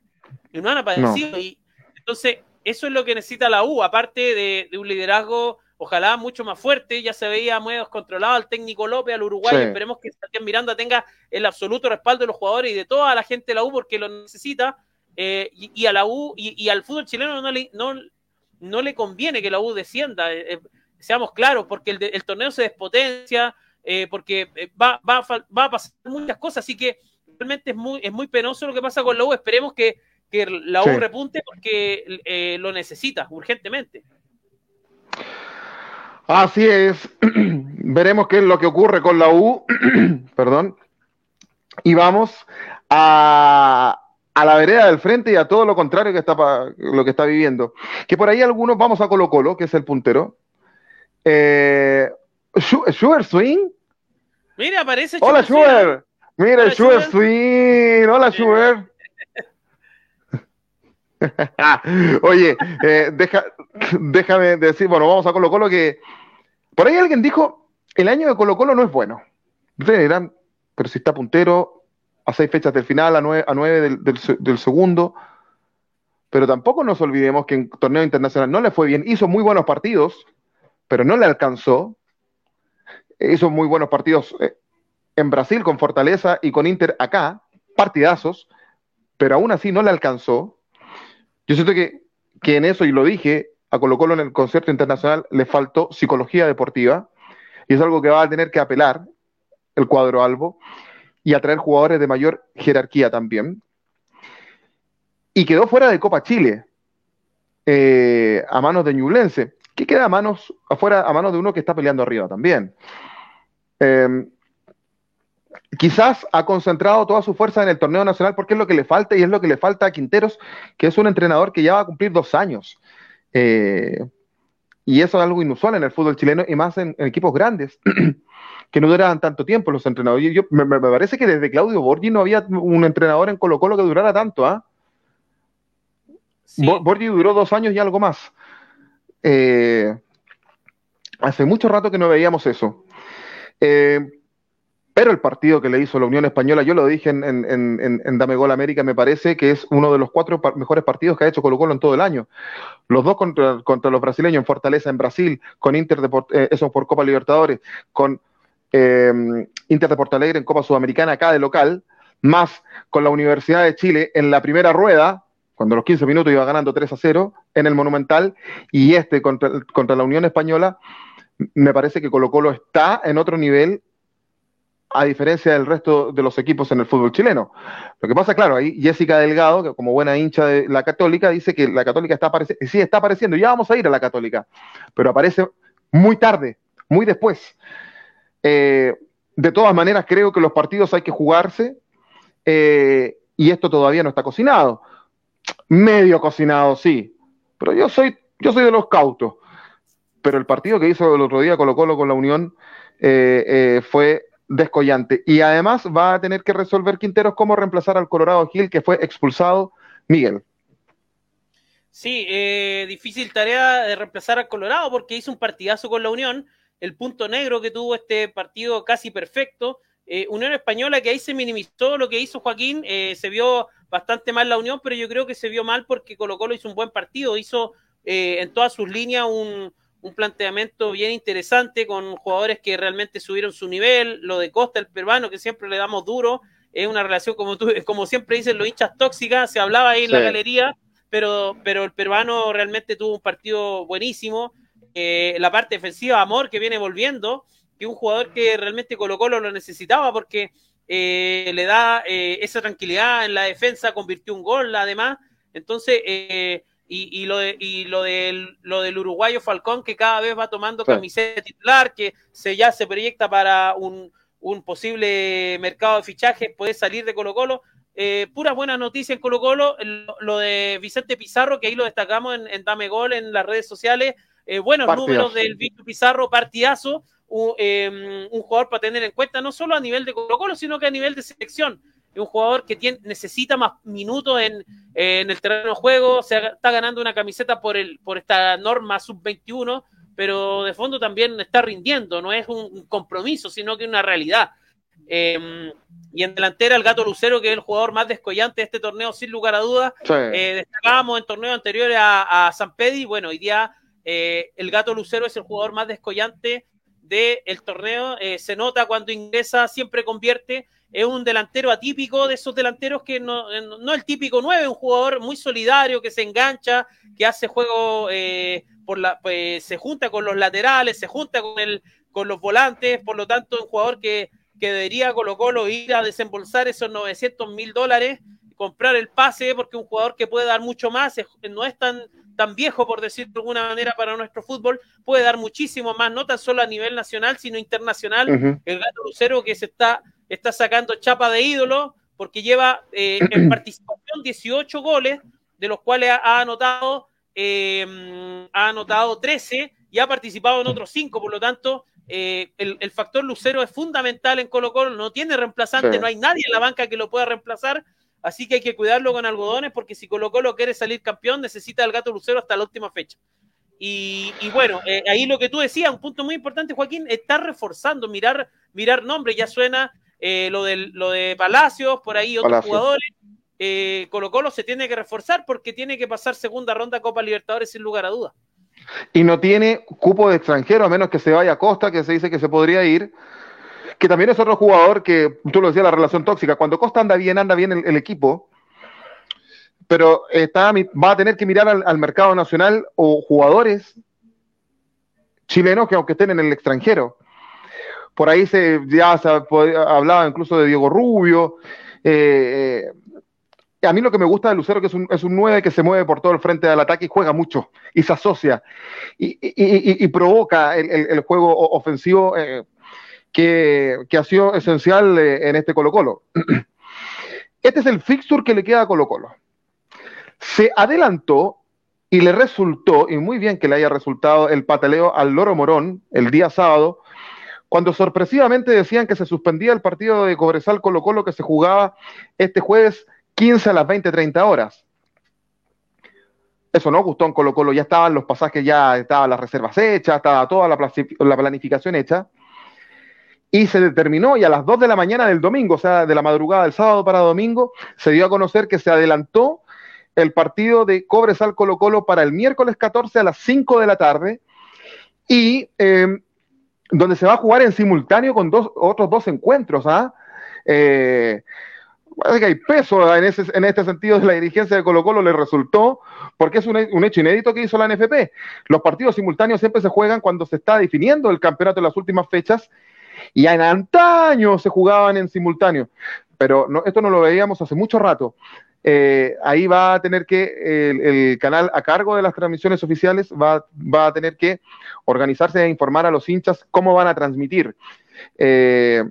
Y no han aparecido. Y entonces, eso es lo que necesita la U, aparte de, un liderazgo, ojalá mucho más fuerte. Ya se veía muy descontrolado al técnico López, al Uruguay. Esperemos que Sebastián Miranda tenga el absoluto respaldo de los jugadores y de toda la gente de la U porque lo necesita. Eh, y, a la U y, al fútbol chileno no le, no, no le conviene que la U descienda. Eh, eh, seamos claros, porque el, torneo se despotencia, porque va, va, va a pasar muchas cosas. Así que realmente es muy, es muy penoso lo que pasa con la U. Esperemos que que la U repunte porque eh, lo necesita urgentemente. Así es. Veremos qué es lo que ocurre con la U. Perdón. Y vamos a, la vereda del frente y a todo lo contrario que está lo que está viviendo. Que por ahí algunos vamos a Colo Colo, que es el puntero. Eh, Sugar Swing. Mira, aparece. Hola, Sugar. Mira, Sugar Swing. Hola, Sugar. Oye, eh, déjame decir, bueno, vamos a Colo Colo que por ahí alguien dijo, el año de Colo Colo no es bueno. Ustedes dirán, pero si está puntero a seis fechas del final, a nueve, nueve del, segundo, pero tampoco nos olvidemos que en torneo internacional no le fue bien, hizo muy buenos partidos, pero no le alcanzó. Hizo muy buenos partidos eh, en Brasil con Fortaleza y con Inter acá, partidazos, pero aún así no le alcanzó. Yo siento que, en eso, y lo dije, a Colo Colo en el concierto internacional le faltó psicología deportiva, y es algo que va a tener que apelar el cuadro Albo, y atraer jugadores de mayor jerarquía también. Y quedó fuera de Copa Chile, eh, a manos de Ñublense, que queda a manos, afuera, a manos de uno que está peleando arriba también. Eh, quizás ha concentrado toda su fuerza en el torneo nacional porque es lo que le falta y es lo que le falta a Quinteros, que es un entrenador que ya va a cumplir dos años. Eh, y eso es algo inusual en el fútbol chileno y más en, equipos grandes, que no duran tanto tiempo los entrenadores. Yo, me, parece que desde Claudio Borgi no había un entrenador en Colo Colo que durara tanto. ¿ah? Borgi duró dos años y algo más. Eh, hace mucho rato que no veíamos eso. Eh, pero el partido que le hizo la Unión Española, yo lo dije en, Dame Gol América, me parece que es uno de los cuatro mejores partidos que ha hecho Colo Colo en todo el año. Los dos contra, los brasileños en Fortaleza, en Brasil, con Inter de, eh, eso por Copa Libertadores, con em, Inter de Porto Alegre en Copa Sudamericana acá de local, más con la Universidad de Chile en la primera rueda, cuando los 15 minutos iba ganando 3 a 0 en el Monumental, y este contra, contra la Unión Española, me parece que Colo Colo está en otro nivel a diferencia del resto de los equipos en el fútbol chileno. Lo que pasa, claro, ahí Jessica Delgado, que como buena hincha de la Católica, dice que la Católica está apareciendo, sí, está apareciendo, ya vamos a ir a la Católica, pero aparece muy tarde, muy después. Eh, de todas maneras, creo que los partidos hay que jugarse eh, y esto todavía no está cocinado. Medio cocinado, sí, pero yo soy, yo soy de los cautos. Pero el partido que hizo el otro día Colo Colo con la Unión eh, fue descollante. Y además va a tener que resolver Quinteros cómo reemplazar al Colorado Gil, que fue expulsado Miguel. Sí, eh, difícil tarea de reemplazar al Colorado porque hizo un partidazo con la Unión. El punto negro que tuvo este partido casi perfecto. Eh, Unión Española que ahí se minimizó lo que hizo Joaquín. Eh, se vio bastante mal la Unión, pero yo creo que se vio mal porque Colo Colo hizo un buen partido. Hizo en todas sus líneas un, un planteamiento bien interesante con jugadores que realmente subieron su nivel, lo de Costa, el peruano, que siempre le damos duro, es una relación como tú, como siempre dicen los hinchas tóxicas, se hablaba ahí en la galería, pero, pero el peruano realmente tuvo un partido buenísimo, eh, la parte defensiva, Amor, que viene volviendo, que un jugador que realmente Colo Colo lo necesitaba porque eh, le da eh, esa tranquilidad en la defensa, convirtió un gol además, entonces y, lo, de, y lo, del, lo del uruguayo Falcón que cada vez va tomando camiseta titular, que se, ya se proyecta para un, posible mercado de fichajes, puede salir de Colo Colo. Eh, puras buenas noticias en Colo Colo, lo, de Vicente Pizarro, que ahí lo destacamos en, Dame Gol en las redes sociales, eh, buenos números del Víctor Pizarro, partidazo, em, un, jugador para tener en cuenta, no solo a nivel de Colo Colo, sino que a nivel de selección es un jugador que tiene, necesita más minutos en, el terreno de juego, se está ganando una camiseta por, el, por esta norma sub-21, pero de fondo también está rindiendo, no es un compromiso, sino que una realidad. Em, y en delantera el Gato Lucero, que es el jugador más descollante de este torneo, sin lugar a dudas. Eh, destacábamos en torneos anteriores a, San Pedri. Bueno, hoy día eh, el Gato Lucero es el jugador más descollante del torneo. Eh, se nota cuando ingresa, siempre convierte. Es un delantero atípico de esos delanteros que no, no el típico 9, un jugador muy solidario, que se engancha, que hace juego por la, pues, se junta con los laterales, se junta con, el, con los volantes, por lo tanto, un jugador que que debería Colo Colo ir a desembolsar esos 900 mil dólares, comprar el pase, porque un jugador que puede dar mucho más, no es tan, tan viejo, por decirlo de alguna manera, para nuestro fútbol, puede dar muchísimo más, no tan solo a nivel nacional, sino internacional. El Gato Lucero que se está, está sacando chapa de ídolo, porque lleva eh, en participación 18 goles, de los cuales ha, anotado, eh, ha anotado 13 y ha participado en otros 5, por lo tanto, eh, el, factor Lucero es fundamental en Colo Colo, no tiene reemplazante, no hay nadie en la banca que lo pueda reemplazar, así que hay que cuidarlo con algodones porque si Colo Colo quiere salir campeón necesita al gato Lucero hasta la última fecha. Y, bueno, eh, ahí lo que tú decías, un punto muy importante, Joaquín, está reforzando, mirar, mirar nombres, ya suena eh, lo, del, lo de Palacios, por ahí otros jugadores. Colo Colo se tiene que reforzar porque tiene que pasar segunda ronda Copa Libertadores sin lugar a dudas y no tiene cupo de extranjero, a menos que se vaya a Costa, que se dice que se podría ir, que también es otro jugador que, tú lo decías, la relación tóxica. Cuando Costa anda bien, anda bien el, equipo, pero está, va a tener que mirar al, mercado nacional o jugadores chilenos que aunque estén en el extranjero. Por ahí se, ya se hablaba incluso de Diego Rubio. Eh, eh a mí lo que me gusta de Lucero que es un, es un 9 que se mueve por todo el frente del ataque y juega mucho y se asocia y, provoca el, juego ofensivo eh, que, ha sido esencial en este Colo Colo. Este es el fixture que le queda a Colo Colo. Se adelantó y le resultó, y muy bien que le haya resultado el pataleo al Loro Morón el día sábado, cuando sorpresivamente decían que se suspendía el partido de Cobresal Colo Colo que se jugaba este jueves 15 a las 20, 30 horas. Eso no gustó en Colo Colo, ya estaban los pasajes, ya estaban las reservas hechas, estaba toda la, planificación hecha. Y se determinó, y a las 2 de la mañana del domingo, o sea, de la madrugada del sábado para domingo, se dio a conocer que se adelantó el partido de Cobresal Colo Colo para el miércoles 14 a las 5 de la tarde, y em, donde se va a jugar en simultáneo con dos, otros dos encuentros. ¿ah? Eh, Parece que hay peso en, este sentido de la dirigencia de Colo Colo, le resultó, porque es un, hecho inédito que hizo la NFP. Los partidos simultáneos siempre se juegan cuando se está definiendo el campeonato en las últimas fechas, y en antaño se jugaban en simultáneo, pero esto no lo veíamos hace mucho rato. Eh, ahí va a tener que el, canal a cargo de las transmisiones oficiales va, va, a tener que organizarse e informar a los hinchas cómo van a transmitir. Eh,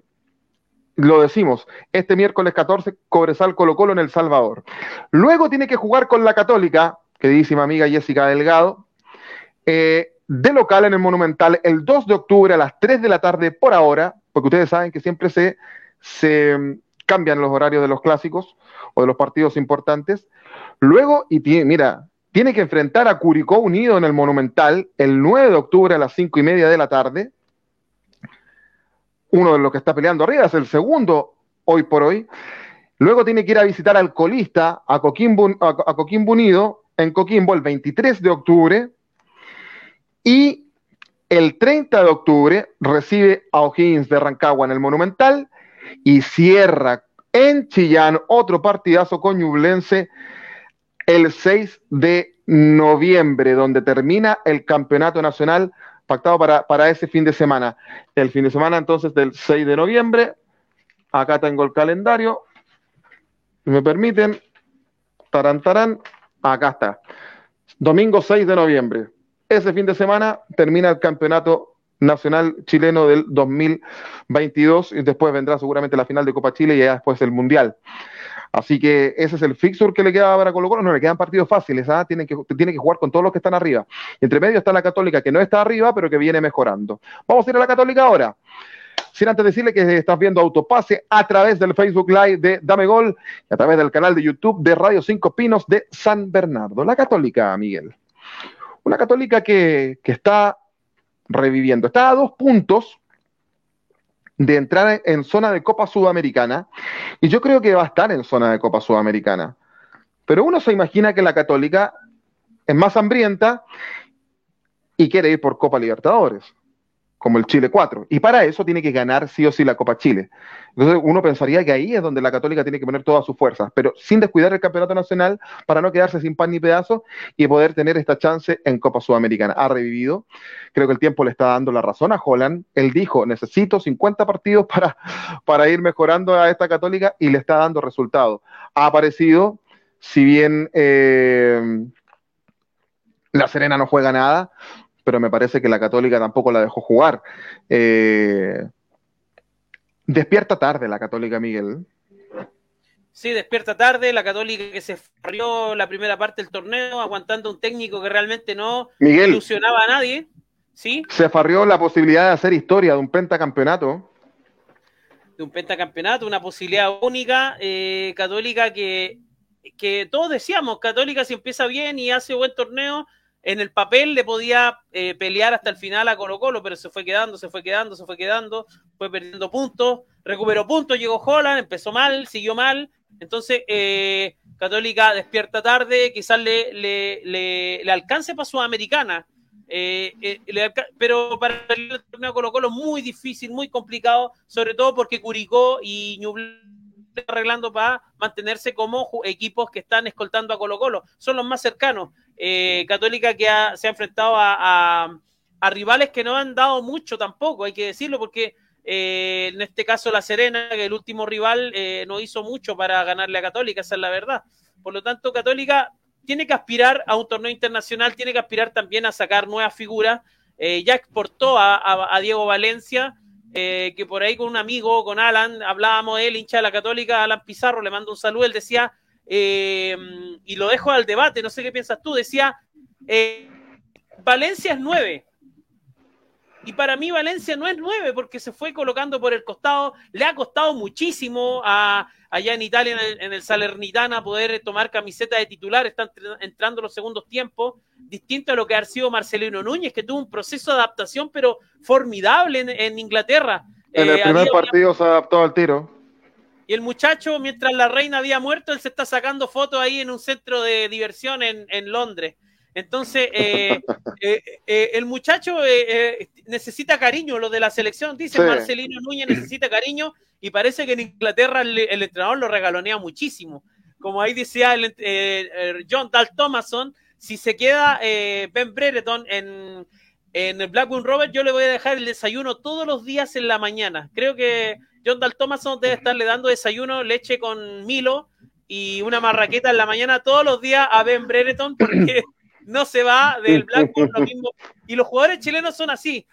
lo decimos, este miércoles 14, Cobresal Colo Colo en El Salvador. Luego tiene que jugar con la Católica, queridísima amiga Jessica Delgado, eh, de local en el Monumental el 2 de octubre a las 3 de la tarde por ahora, porque ustedes saben que siempre se, se cambian los horarios de los clásicos o de los partidos importantes. Luego, y mira, tiene que enfrentar a Curicó Unido en el Monumental el 9 de octubre a las 5 y media de la tarde uno de los que está peleando arriba, es el segundo hoy por hoy. Luego tiene que ir a visitar al colista, a Coquimbo, a, Unido, en Coquimbo, el 23 de octubre. Y el 30 de octubre recibe a O'Higgins de Rancagua en el Monumental y cierra en Chillán otro partidazo con el 6 de noviembre, donde termina el campeonato nacional pactado para, para ese fin de semana. El fin de semana entonces del 6 de noviembre, acá tengo el calendario, si me permiten, tarantarán, acá está. Domingo 6 de noviembre. Ese fin de semana termina el campeonato nacional chileno del 2022 y después vendrá seguramente la final de Copa Chile y ya después el Mundial. Así que ese es el fixture que le queda para Colo Colo. No le quedan partidos fáciles, ¿ah? Tienen que, tiene que jugar con todos los que están arriba. entre medio está la Católica, que no está arriba, pero que viene mejorando. Vamos a ir a la Católica ahora. Sin antes decirle que estás viendo Autopase a través del Facebook Live de Dame Gol y a través del canal de YouTube de Radio Cinco Pinos de San Bernardo. La Católica, Miguel. Una Católica que, que está reviviendo. Está a dos puntos de entrar en zona de Copa Sudamericana, y yo creo que va a estar en zona de Copa Sudamericana. Pero uno se imagina que la Católica es más hambrienta y quiere ir por Copa Libertadores como el Chile 4. Y para eso tiene que ganar sí o sí la Copa Chile. Entonces uno pensaría que ahí es donde la Católica tiene que poner todas sus fuerzas, pero sin descuidar el Campeonato Nacional para no quedarse sin pan ni pedazo y poder tener esta chance en Copa Sudamericana. Ha revivido. Creo que el tiempo le está dando la razón a Holland. Él dijo, necesito 50 partidos para, para ir mejorando a esta Católica y le está dando resultados. Ha aparecido, si bien... Eh, la Serena no juega nada, pero me parece que la Católica tampoco la dejó jugar. Eh, despierta tarde la Católica, Miguel. Sí, despierta tarde, la Católica que se farrió la primera parte del torneo, aguantando un técnico que realmente no ilusionaba a nadie. ¿Sí? Se farrió la posibilidad de hacer historia de un pentacampeonato. De un pentacampeonato, una posibilidad única, eh, Católica que, que todos decíamos, Católica si empieza bien y hace buen torneo, en el papel le podía eh, pelear hasta el final a Colo Colo, pero se fue quedando, se fue quedando, se fue quedando, fue perdiendo puntos, recuperó puntos, llegó Holland, empezó mal, siguió mal. Entonces, eh, Católica despierta tarde, quizás le, le, le, alcance para Sudamericana, eh, pero para el torneo Colo Colo muy difícil, muy complicado, sobre todo porque Curicó y Ñublense arreglando para mantenerse como equipos que están escoltando a Colo Colo. Son los más cercanos. Eh, Católica que se ha enfrentado a, rivales que no han dado mucho tampoco, hay que decirlo, porque eh, en este caso La Serena, que el último rival, eh, no hizo mucho para ganarle a Católica, esa es la verdad. Por lo tanto, Católica tiene que aspirar a un torneo internacional, tiene que aspirar también a sacar nuevas figuras. ya exportó a, Diego Valencia, que por ahí con un amigo, con Alan, hablábamos él, hincha de la Católica, Alan Pizarro, le mando un saludo, él decía, eh, y lo dejo al debate, no sé qué piensas tú, decía, eh, Valencia es nueve. Y para mí Valencia no es nueve porque se fue colocando por el costado. Le ha costado muchísimo a, allá en Italia, en el, Salernitana, poder tomar camiseta de titular. Están entrando los segundos tiempos. Distinto a lo que ha sido Marcelino Núñez, que tuvo un proceso de adaptación, pero formidable en, Inglaterra. En el eh, primer partido se adaptó al tiro. Y el muchacho, mientras la reina había muerto, él se está sacando fotos ahí en un centro de diversión en, Londres. Entonces, eh, eh, eh, el muchacho necesita cariño, lo de la selección, dice Marcelino Núñez necesita cariño y parece que en Inglaterra el, entrenador lo regalonea muchísimo. Como ahí decía el, John Dal Thomason, si se queda Ben Brereton en, en el Blackburn Robert, yo le voy a dejar el desayuno todos los días en la mañana. Creo que John Dal Thomason debe estarle dando desayuno, leche con Milo y una marraqueta en la mañana todos los días a Ben Brereton porque no se va del Blackburn lo mismo. Y los jugadores chilenos son así,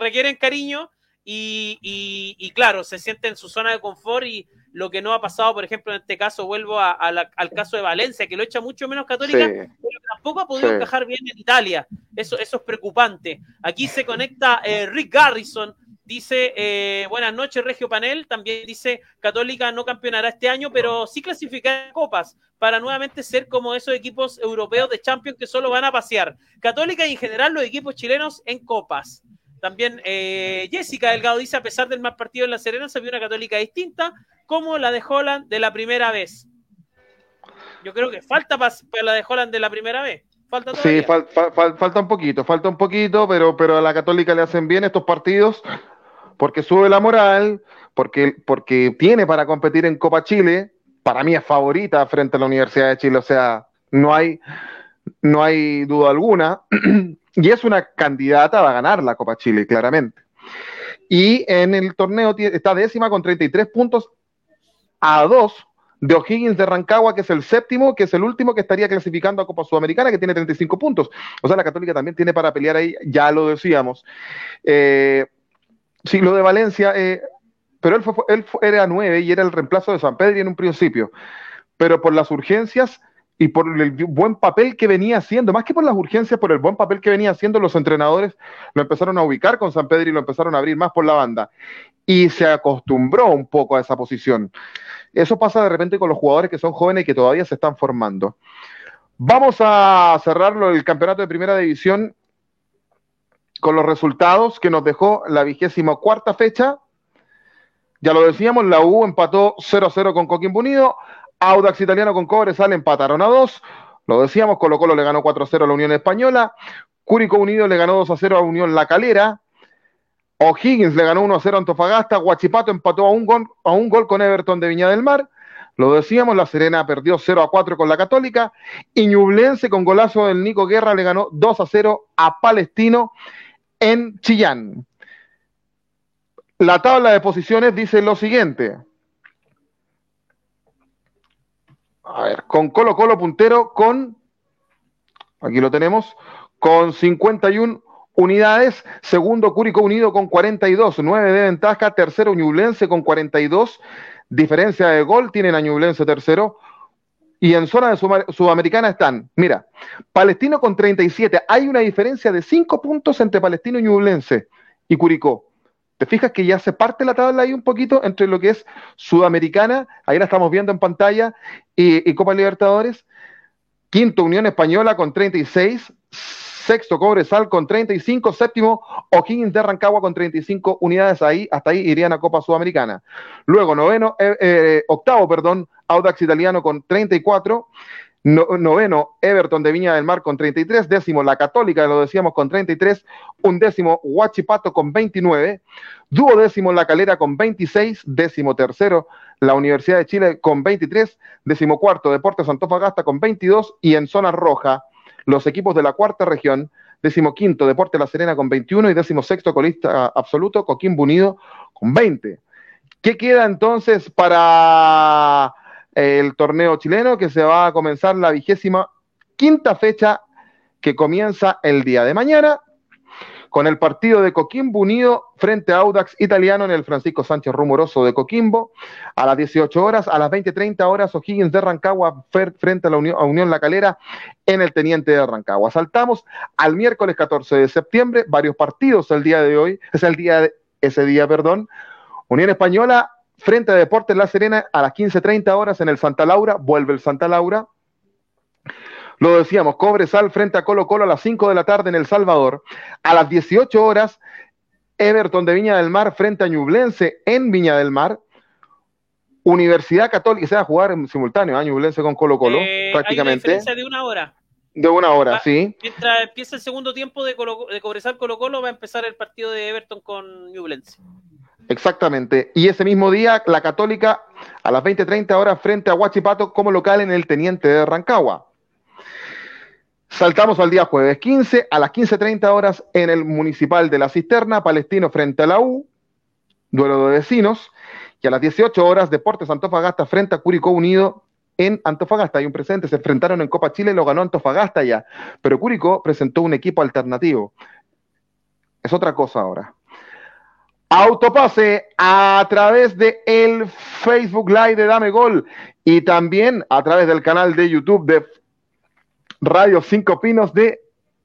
requieren cariño y, claro, se sienten en su zona de confort y lo que no ha pasado, por ejemplo, en este caso, vuelvo al caso de Valencia, que lo echa mucho menos católica, pero tampoco ha podido encajar bien en Italia. Eso, eso es preocupante. Aquí se conecta eh, Rick Garrison, Dice, eh, buenas noches, Regio Panel. También dice, Católica no campeonará este año, pero sí clasificará copas para nuevamente ser como esos equipos europeos de Champions que solo van a pasear. Católica y en general los equipos chilenos en copas. También eh, Jessica Delgado dice, a pesar del mal partido en La Serena, se vio una Católica distinta como la de Holland de la primera vez. Yo creo que falta para la de Holland de la primera vez. Falta sí, falta un poquito, falta un poquito, pero, pero a la Católica le hacen bien estos partidos porque sube la moral, porque, porque tiene para competir en Copa Chile, para mí es favorita frente a la Universidad de Chile, o sea, no hay, no hay duda alguna, y es una candidata a ganar la Copa Chile, claramente. Y en el torneo está décima con 33 puntos a dos de O'Higgins de Rancagua, que es el séptimo, que es el último que estaría clasificando a Copa Sudamericana, que tiene 35 puntos. O sea, la Católica también tiene para pelear ahí, ya lo decíamos. Eh, Sí, lo de Valencia, eh, pero él, fue, él era nueve y era el reemplazo de San Pedro en un principio. Pero por las urgencias y por el buen papel que venía haciendo, más que por las urgencias, por el buen papel que venía haciendo, los entrenadores lo empezaron a ubicar con San Pedro y lo empezaron a abrir más por la banda. Y se acostumbró un poco a esa posición. Eso pasa de repente con los jugadores que son jóvenes y que todavía se están formando. Vamos a cerrarlo el campeonato de primera división con los resultados que nos dejó la vigésima cuarta fecha. Ya lo decíamos, la U empató 0-0 con Coquimbo Unido, Audax Italiano con Cobresal empataron a 2, lo decíamos, Colo Colo le ganó 4-0 a la Unión Española, Cúrico Unido le ganó 2-0 a Unión La Calera, O'Higgins le ganó 1-0 a Antofagasta, Huachipato empató a un, gol, a un gol con Everton de Viña del Mar, lo decíamos, La Serena perdió 0 4 con la Católica. Y Ñublense con golazo del Nico Guerra le ganó 2 0 a Palestino en Chillán. La tabla de posiciones dice lo siguiente. A ver, con Colo Colo puntero con, aquí lo tenemos, con 51 unidades, segundo Cúrico Unido con 42, 9 de ventaja, tercero Ñublense con 42, diferencia de gol, tienen a Ñublense tercero, y en zona de Sudamericana están, mira, Palestino con 37, hay una diferencia de 5 puntos entre Palestino y Ñublense y Curicó. ¿Te fijas que ya se parte la tabla ahí un poquito entre lo que es Sudamericana, ahí la estamos viendo en pantalla, y, Copa Libertadores? Quinto, Unión Española con 36, sexto Cobresal con 35, séptimo O'Higgins de Rancagua con 35 unidades ahí, hasta ahí irían a Copa Sudamericana. Luego noveno, eh, eh, octavo, perdón, Audax Italiano con 34, noveno, Everton de Viña del Mar con 33. Décimo, La Católica, lo decíamos, con 33. Undécimo, Huachipato con 29. Duodécimo, La Calera con 26. Décimo tercero, la Universidad de Chile con 23. Décimo cuarto, Deportes Antofagasta con 22. Y en zona roja, los equipos de la cuarta región. Décimo quinto, Deporte La Serena con 21. Y décimo sexto, colista absoluto, Coquimbo Unido con 20. ¿Qué queda entonces para el torneo chileno que se va a comenzar la vigésima quinta fecha que comienza el día de mañana con el partido de Coquimbo Unido frente a Audax Italiano en el Francisco Sánchez Rumoroso de Coquimbo a las 18 horas, a las 20.30 horas O'Higgins de Rancagua frente a la Unión, La Calera en el Teniente de Rancagua. Saltamos al miércoles 14 de septiembre, varios partidos el día de hoy, es el día de, ese día, perdón. Unión Española frente a Deportes La Serena a las 15.30 horas en el Santa Laura, vuelve el Santa Laura. Lo decíamos, Cobresal frente a Colo Colo a las 5 de la tarde en El Salvador. A las 18 horas, Everton de Viña del Mar frente a Ñublense en Viña del Mar. Universidad Católica, se va a jugar en simultáneo, ¿eh? Ñublense con Colo Colo, eh, prácticamente. Hay diferencia de una hora. De una hora, sí. Mientras empieza el segundo tiempo de, de Cobresal Colo Colo, va a empezar el partido de Everton con Ñublense. Exactamente. Y ese mismo día, la Católica a las 20:30 horas frente a Huachipato como local en el Teniente de Rancagua. Saltamos al día jueves 15 a las 15:30 horas en el Municipal de la Cisterna, Palestino frente a la U, duelo de vecinos. Y a las 18 horas, Deportes Antofagasta frente a Curicó Unido en Antofagasta. Hay un presente, se enfrentaron en Copa Chile, lo ganó Antofagasta ya. Pero Curicó presentó un equipo alternativo. Es otra cosa ahora. Autopase a través de el Facebook Live de Dame Gol y también a través del canal de YouTube de Radio Cinco Pinos de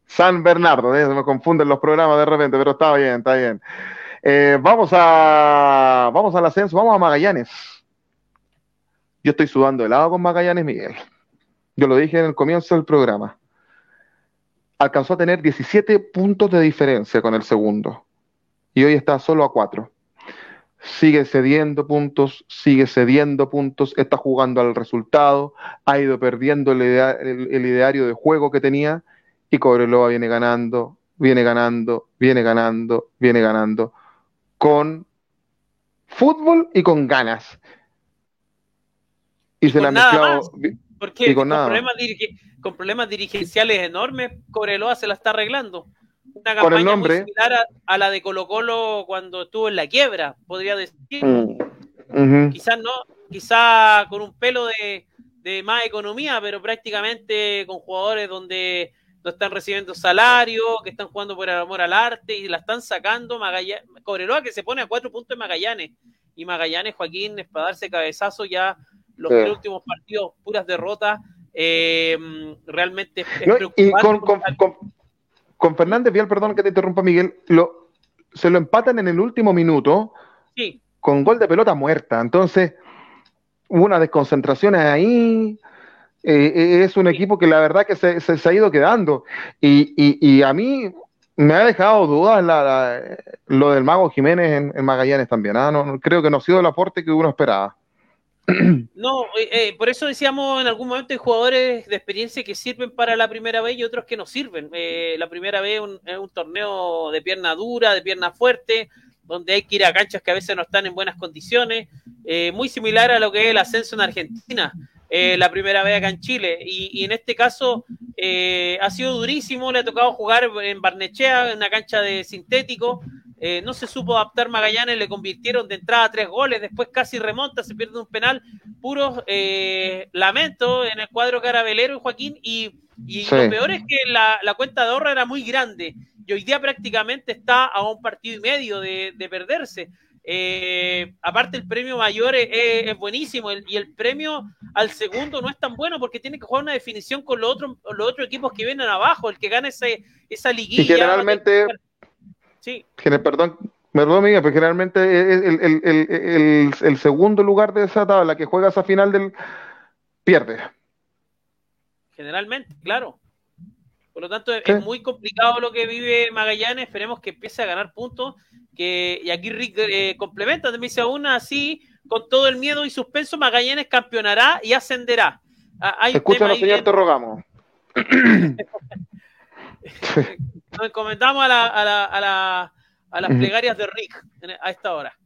San Bernardo. ¿eh? Se me confunden los programas de repente, pero está bien, está bien. Eh, vamos a vamos al ascenso, vamos a Magallanes. Yo estoy sudando helado con Magallanes, Miguel. Yo lo dije en el comienzo del programa. Alcanzó a tener 17 puntos de diferencia con el segundo y hoy está solo a cuatro. Sigue cediendo puntos, sigue cediendo puntos, está jugando al resultado, ha ido perdiendo el, ideario de juego que tenía y Cobreloa viene ganando, viene ganando, viene ganando, viene ganando con fútbol y con ganas. Y, se la ha mezclado. Porque con, problemas con problemas dirigenciales enormes, Cobreloa se la está arreglando una campaña el nombre. muy similar a, la de Colo Colo cuando estuvo en la quiebra, podría decir. Mm, quizás no, quizás con un pelo de, más economía, pero prácticamente con jugadores donde no están recibiendo salario, que están jugando por el amor al arte y la están sacando Magallanes, Cobreloa que se pone a cuatro puntos de Magallanes y Magallanes, Joaquín, es para darse cabezazo ya los últimos partidos, puras derrotas. Eh, realmente es y con, con Fernández Vial, perdón que te interrumpa Miguel, lo, se lo empatan en el último minuto con gol de pelota muerta. Entonces, hubo una desconcentración ahí. Eh, eh, es un equipo que la verdad que se, ha ido quedando. Y, a mí, me ha dejado dudas lo del Mago Jiménez en, Magallanes también. ¿ah? No, creo que no ha sido el aporte que uno esperaba. No, eh, eh, por eso decíamos en algún momento hay jugadores de experiencia que sirven para la primera vez y otros que no sirven. Eh, la primera vez es un torneo de pierna dura, de pierna fuerte, donde hay que ir a canchas que a veces no están en buenas condiciones, muy similar a lo que es el ascenso en Argentina. la primera vez acá en Chile. Y, en este caso ha sido durísimo, le ha tocado jugar en Barnechea, en una cancha de sintético, eh, no se supo adaptar Magallanes, le convirtieron de entrada tres goles, después casi remonta, se pierde un penal, puros eh, lamento en el cuadro carabelero y Joaquín, y, lo peor es que la, cuenta de ahorro era muy grande, y hoy día prácticamente está a un partido y medio de, perderse. Eh, aparte el premio mayor es, buenísimo y el premio al segundo no es tan bueno porque tiene que jugar una definición con los otros los otros equipos que vienen abajo, el que gana ese, esa liguilla. Y generalmente Sí. Perdón, perdón, Miguel, pero generalmente el, el, segundo lugar de esa tabla que juega esa final del pierde. Generalmente, claro. Por lo tanto, es muy complicado lo que vive Magallanes. Esperemos que empiece a ganar puntos. Que, y aquí Rick eh, complementa, me dice aún así, con todo el miedo y suspenso, Magallanes campeonará y ascenderá. Ah, Escúchanos, señor, te rogamos. Nos comentamos a, la, a, la, a, la, a las plegarias de Rick a esta hora.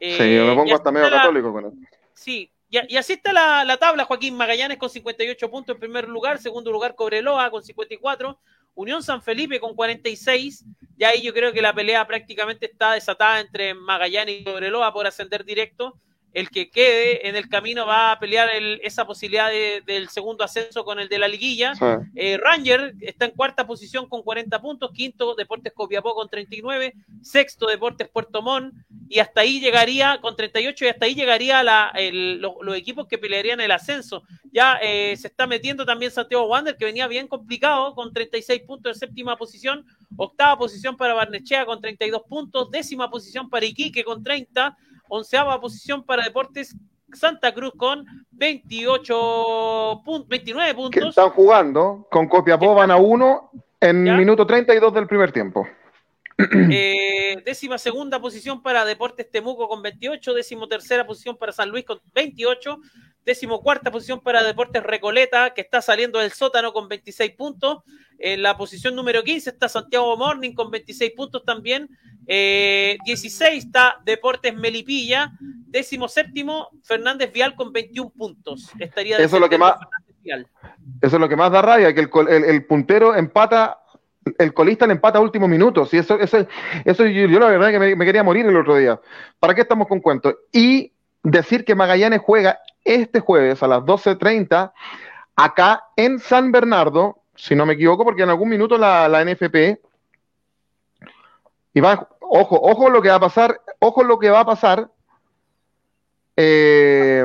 sí, yo me pongo hasta medio católico con esto. Sí, y, así está la, tabla, Joaquín Magallanes con 58 puntos en primer lugar, segundo lugar Cobreloa con 54, Unión San Felipe con 46, y ahí yo creo que la pelea prácticamente está desatada entre Magallanes y Cobreloa por ascender directo, el que quede en el camino va a pelear esa posibilidad del segundo ascenso con el de la liguilla. Eh, Ranger está en cuarta posición con 40 puntos, quinto Deportes Copiapó con 39, sexto Deportes Puerto Montt y hasta ahí llegaría con 38 y hasta ahí llegaría la, los, equipos que pelearían el ascenso. Ya eh, se está metiendo también Santiago Wander que venía bien complicado con 36 puntos en séptima posición, octava posición para Barnechea con 32 puntos, décima posición para Iquique con 30 onceava posición para Deportes Santa Cruz con 28 puntos, 29 puntos. están jugando con Copiapó, van a uno en minuto 32 del primer tiempo. Eh, décima segunda posición para Deportes Temuco con 28, décimo tercera posición para San Luis con 28, décimo cuarta posición para Deportes Recoleta, que está saliendo del sótano con 26 puntos. En la posición número 15 está Santiago Morning con 26 puntos también. 16 eh, está Deportes Melipilla. Décimo séptimo, Fernández Vial con 21 puntos. Estaría eso es lo que más Eso es lo que más da rabia, que el, puntero empata el colista le empata a últimos minutos. Y eso, eso, eso yo, la verdad que me, quería morir el otro día. ¿Para qué estamos con cuentos? Y decir que Magallanes juega este jueves a las 12.30 acá en San Bernardo, si no me equivoco, porque en algún minuto la, la NFP y va, ojo, ojo lo que va a pasar, ojo lo que va a pasar. Eh,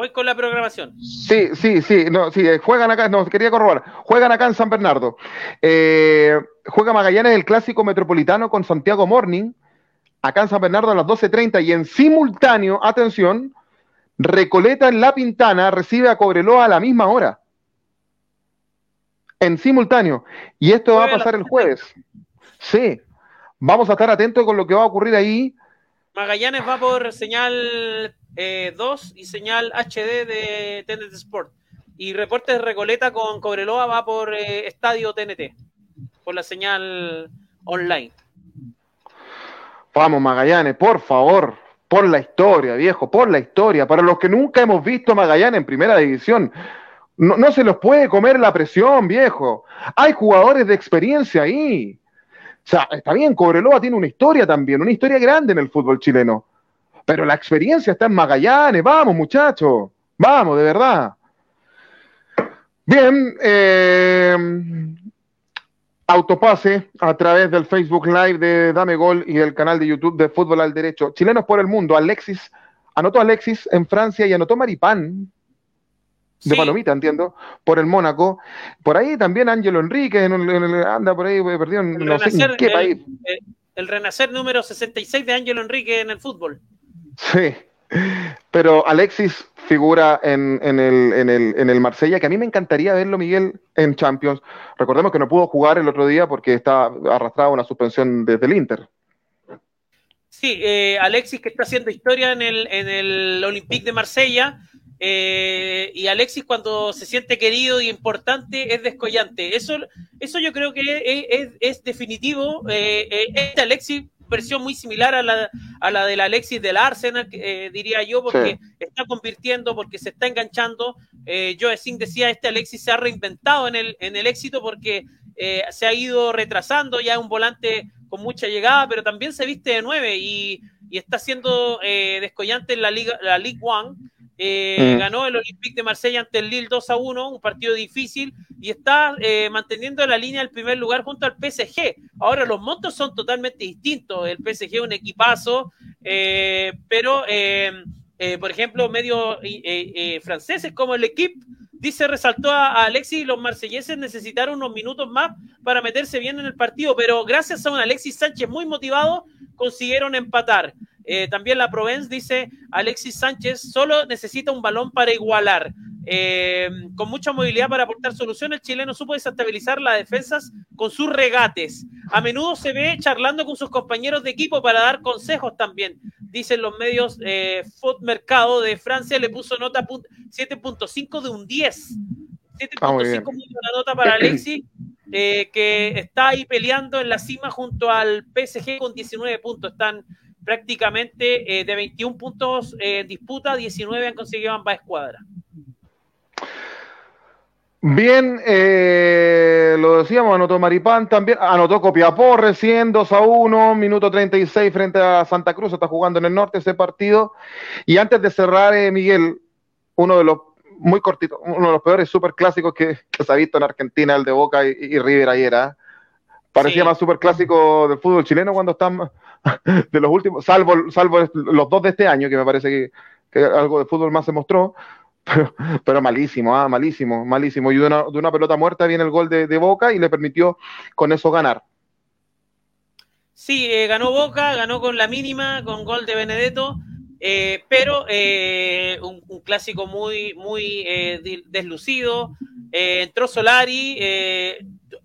Voy con la programación. Sí, sí, sí, no, sí, juegan acá, no, quería corroborar, juegan acá en San Bernardo. Eh, juega Magallanes el clásico metropolitano con Santiago Morning acá en San Bernardo a las 12.30 y en simultáneo, atención, Recoleta en La Pintana recibe a Cobreloa a la misma hora. En simultáneo. Y esto va a pasar el jueves. Sí. Vamos a estar atentos con lo que va a ocurrir ahí. Magallanes va por señal 2 eh, y señal HD de TNT Sport. Y reportes de Recoleta con Cobreloa va por eh, Estadio TNT, por la señal online. Vamos, Magallanes, por favor, por la historia, viejo, por la historia. Para los que nunca hemos visto Magallanes en primera división, no, se los puede comer la presión, viejo. Hay jugadores de experiencia ahí. O sea, está bien, Cobreloa tiene una historia también, una historia grande en el fútbol chileno. Pero la experiencia está en Magallanes. Vamos, muchachos. Vamos, de verdad. Bien, eh, autopase a través del Facebook Live de Dame Gol y del canal de YouTube de Fútbol al Derecho. Chilenos por el mundo. Alexis, anotó Alexis en Francia y anotó Maripán de Palomita, entiendo, por el Mónaco. Por ahí también Ángelo Enrique anda por ahí perdido en no sé en qué país. El, renacer número 66 de Ángelo Enrique en el fútbol. Sí, Pero Alexis figura en, el, en, el, en el Marsella, que a mí me encantaría verlo, Miguel, en Champions. Recordemos que no pudo jugar el otro día porque está arrastrado una suspensión desde el Inter. Sí, eh, Alexis que está haciendo historia en el, en el Olympique de Marsella. Eh, y Alexis cuando se siente querido y importante es descollante. Eso, eso yo creo que es, definitivo. Eh, este Alexis versión muy similar a la, a la del Alexis del Arsenal, diría yo, porque está convirtiendo, porque se está enganchando. Eh, Joe Singh decía, este Alexis se ha reinventado en el, en el éxito porque se ha ido retrasando, ya es un volante con mucha llegada, pero también se viste de nueve y, y está siendo descollante en la Liga, la League One. Eh, mm. Ganó el Olympique de Marsella ante el Lille 2 a 1, un partido difícil, y está eh, manteniendo la línea del primer lugar junto al PSG. Ahora los montos son totalmente distintos. El PSG es un equipazo, eh, pero por ejemplo, medios franceses como el equipo dice, resaltó a, Alexis, los marselleses necesitaron unos minutos más para meterse bien en el partido, pero gracias a un Alexis Sánchez muy motivado, consiguieron empatar. Eh, también la Provence dice, Alexis Sánchez solo necesita un balón para igualar. Eh, con mucha movilidad para aportar soluciones, el chileno supo desestabilizar las defensas con sus regates. A menudo se ve charlando con sus compañeros de equipo para dar consejos también. Dicen los medios, eh, Foot Mercado de Francia le puso nota 7.5 de un 10. 7.5 una nota para Alexis, eh, que está ahí peleando en la cima junto al PSG con 19 puntos. Están prácticamente de 21 puntos en disputa, 19 han conseguido ambas escuadras. Bien, eh, lo decíamos, anotó Maripán también, anotó Copiapó recién, 2 a 1, minuto 36 frente a Santa Cruz, está jugando en el norte ese partido. Y antes de cerrar, eh, Miguel, uno de los muy cortitos, uno de los peores super clásicos que, se ha visto en Argentina, el de Boca y, River ayer. ¿ah? Parecía más super clásico del fútbol chileno cuando están de los últimos, salvo, salvo los dos de este año, que me parece que, algo de fútbol más se mostró pero, malísimo, ah, malísimo, malísimo. Y de una, pelota muerta viene el gol de, Boca y le permitió con eso ganar. Sí, eh, ganó Boca, ganó con la mínima, con gol de Benedetto, eh, pero eh, un, clásico muy, muy deslucido. entró Solari,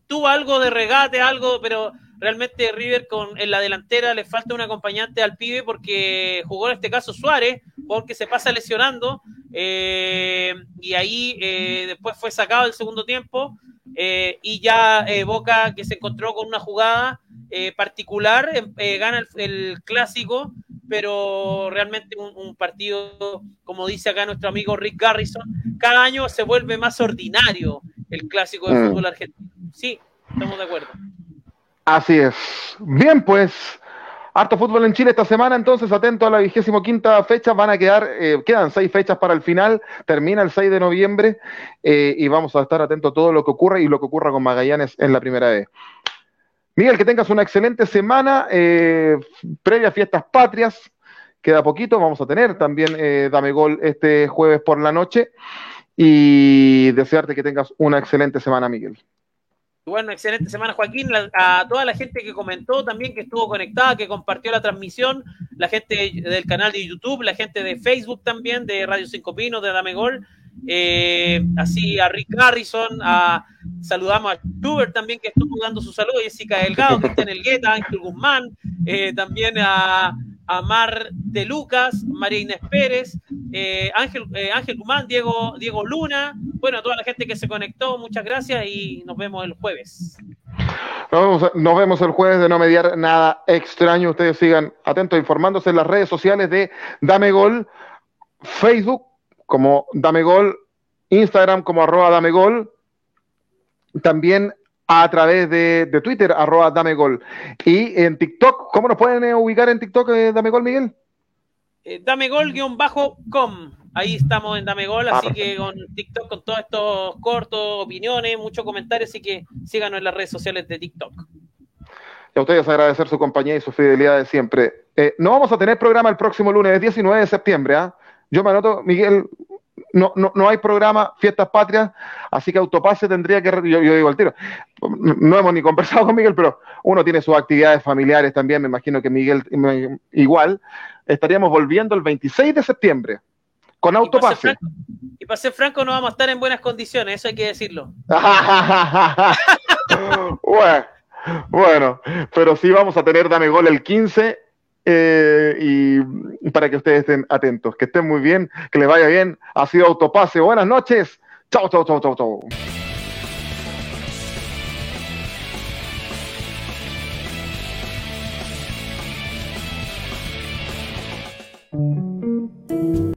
tuvo algo de regate, algo, pero realmente River con en la delantera le falta un acompañante al pibe porque jugó en este caso Suárez, porque se pasa lesionando eh, y ahí eh, después fue sacado el segundo tiempo eh, y ya Boca que se encontró con una jugada particular gana el, clásico pero realmente un, partido como dice acá nuestro amigo Rick Garrison cada año se vuelve más ordinario el clásico del mm. fútbol argentino sí estamos de acuerdo Así es. Bien, pues, harto fútbol en Chile esta semana, entonces atento a la vigésimo quinta fecha, van a quedar, eh, quedan seis fechas para el final, termina el 6 de noviembre eh, y vamos a estar atentos a todo lo que ocurre y lo que ocurra con Magallanes en la primera vez. Miguel, que tengas una excelente semana, eh, previa fiestas patrias, queda poquito, vamos a tener también Dame Gol este jueves por la noche y desearte que tengas una excelente semana, Miguel. Bueno, excelente semana, Joaquín. A toda la gente que comentó también, que estuvo conectada, que compartió la transmisión, la gente del canal de YouTube, la gente de Facebook también, de Radio Cinco Pinos, de Dame Gol. Eh, así a Rick Harrison, a, saludamos a Schubert también, que estuvo dando su saludo, Jessica Delgado, Cristian Elgueta, Ángel Guzmán, eh, también a Amar de Lucas, María Inés Pérez, eh, Ángel, eh, Ángel Guzmán, Diego, Diego Luna, bueno, a toda la gente que se conectó, muchas gracias y nos vemos el jueves. Nos vemos, el jueves de no mediar nada extraño. Ustedes sigan atentos informándose en las redes sociales de Dame Gol, Facebook como Dame Gol, Instagram como arroba Dame Gol, también a través de, Twitter, arroba Dame Gol. Y en TikTok, ¿cómo nos pueden eh, ubicar en TikTok, eh, Dame Gol, Miguel? Eh, Damegol-com. Ahí estamos en Damegol, así que con TikTok, con todos estos cortos, opiniones, muchos comentarios, así que síganos en las redes sociales de TikTok. Y a ustedes agradecer su compañía y su fidelidad de siempre. no vamos a tener programa el próximo lunes, 19 de septiembre. ¿ah? Yo me anoto, Miguel, no, no, no hay programa Fiestas Patrias, así que Autopase tendría que, yo, yo, digo al tiro, no hemos ni conversado con Miguel, pero uno tiene sus actividades familiares también, me imagino que Miguel igual, estaríamos volviendo el 26 de septiembre con Autopase. Y para ser franco, no vamos a estar en buenas condiciones, eso hay que decirlo. bueno, bueno, pero sí vamos a tener Dame Gol el 15 eh, y para que ustedes estén atentos, que estén muy bien, que les vaya bien. Ha sido Autopase. Buenas noches. Chao, chao, chao, chao, chao.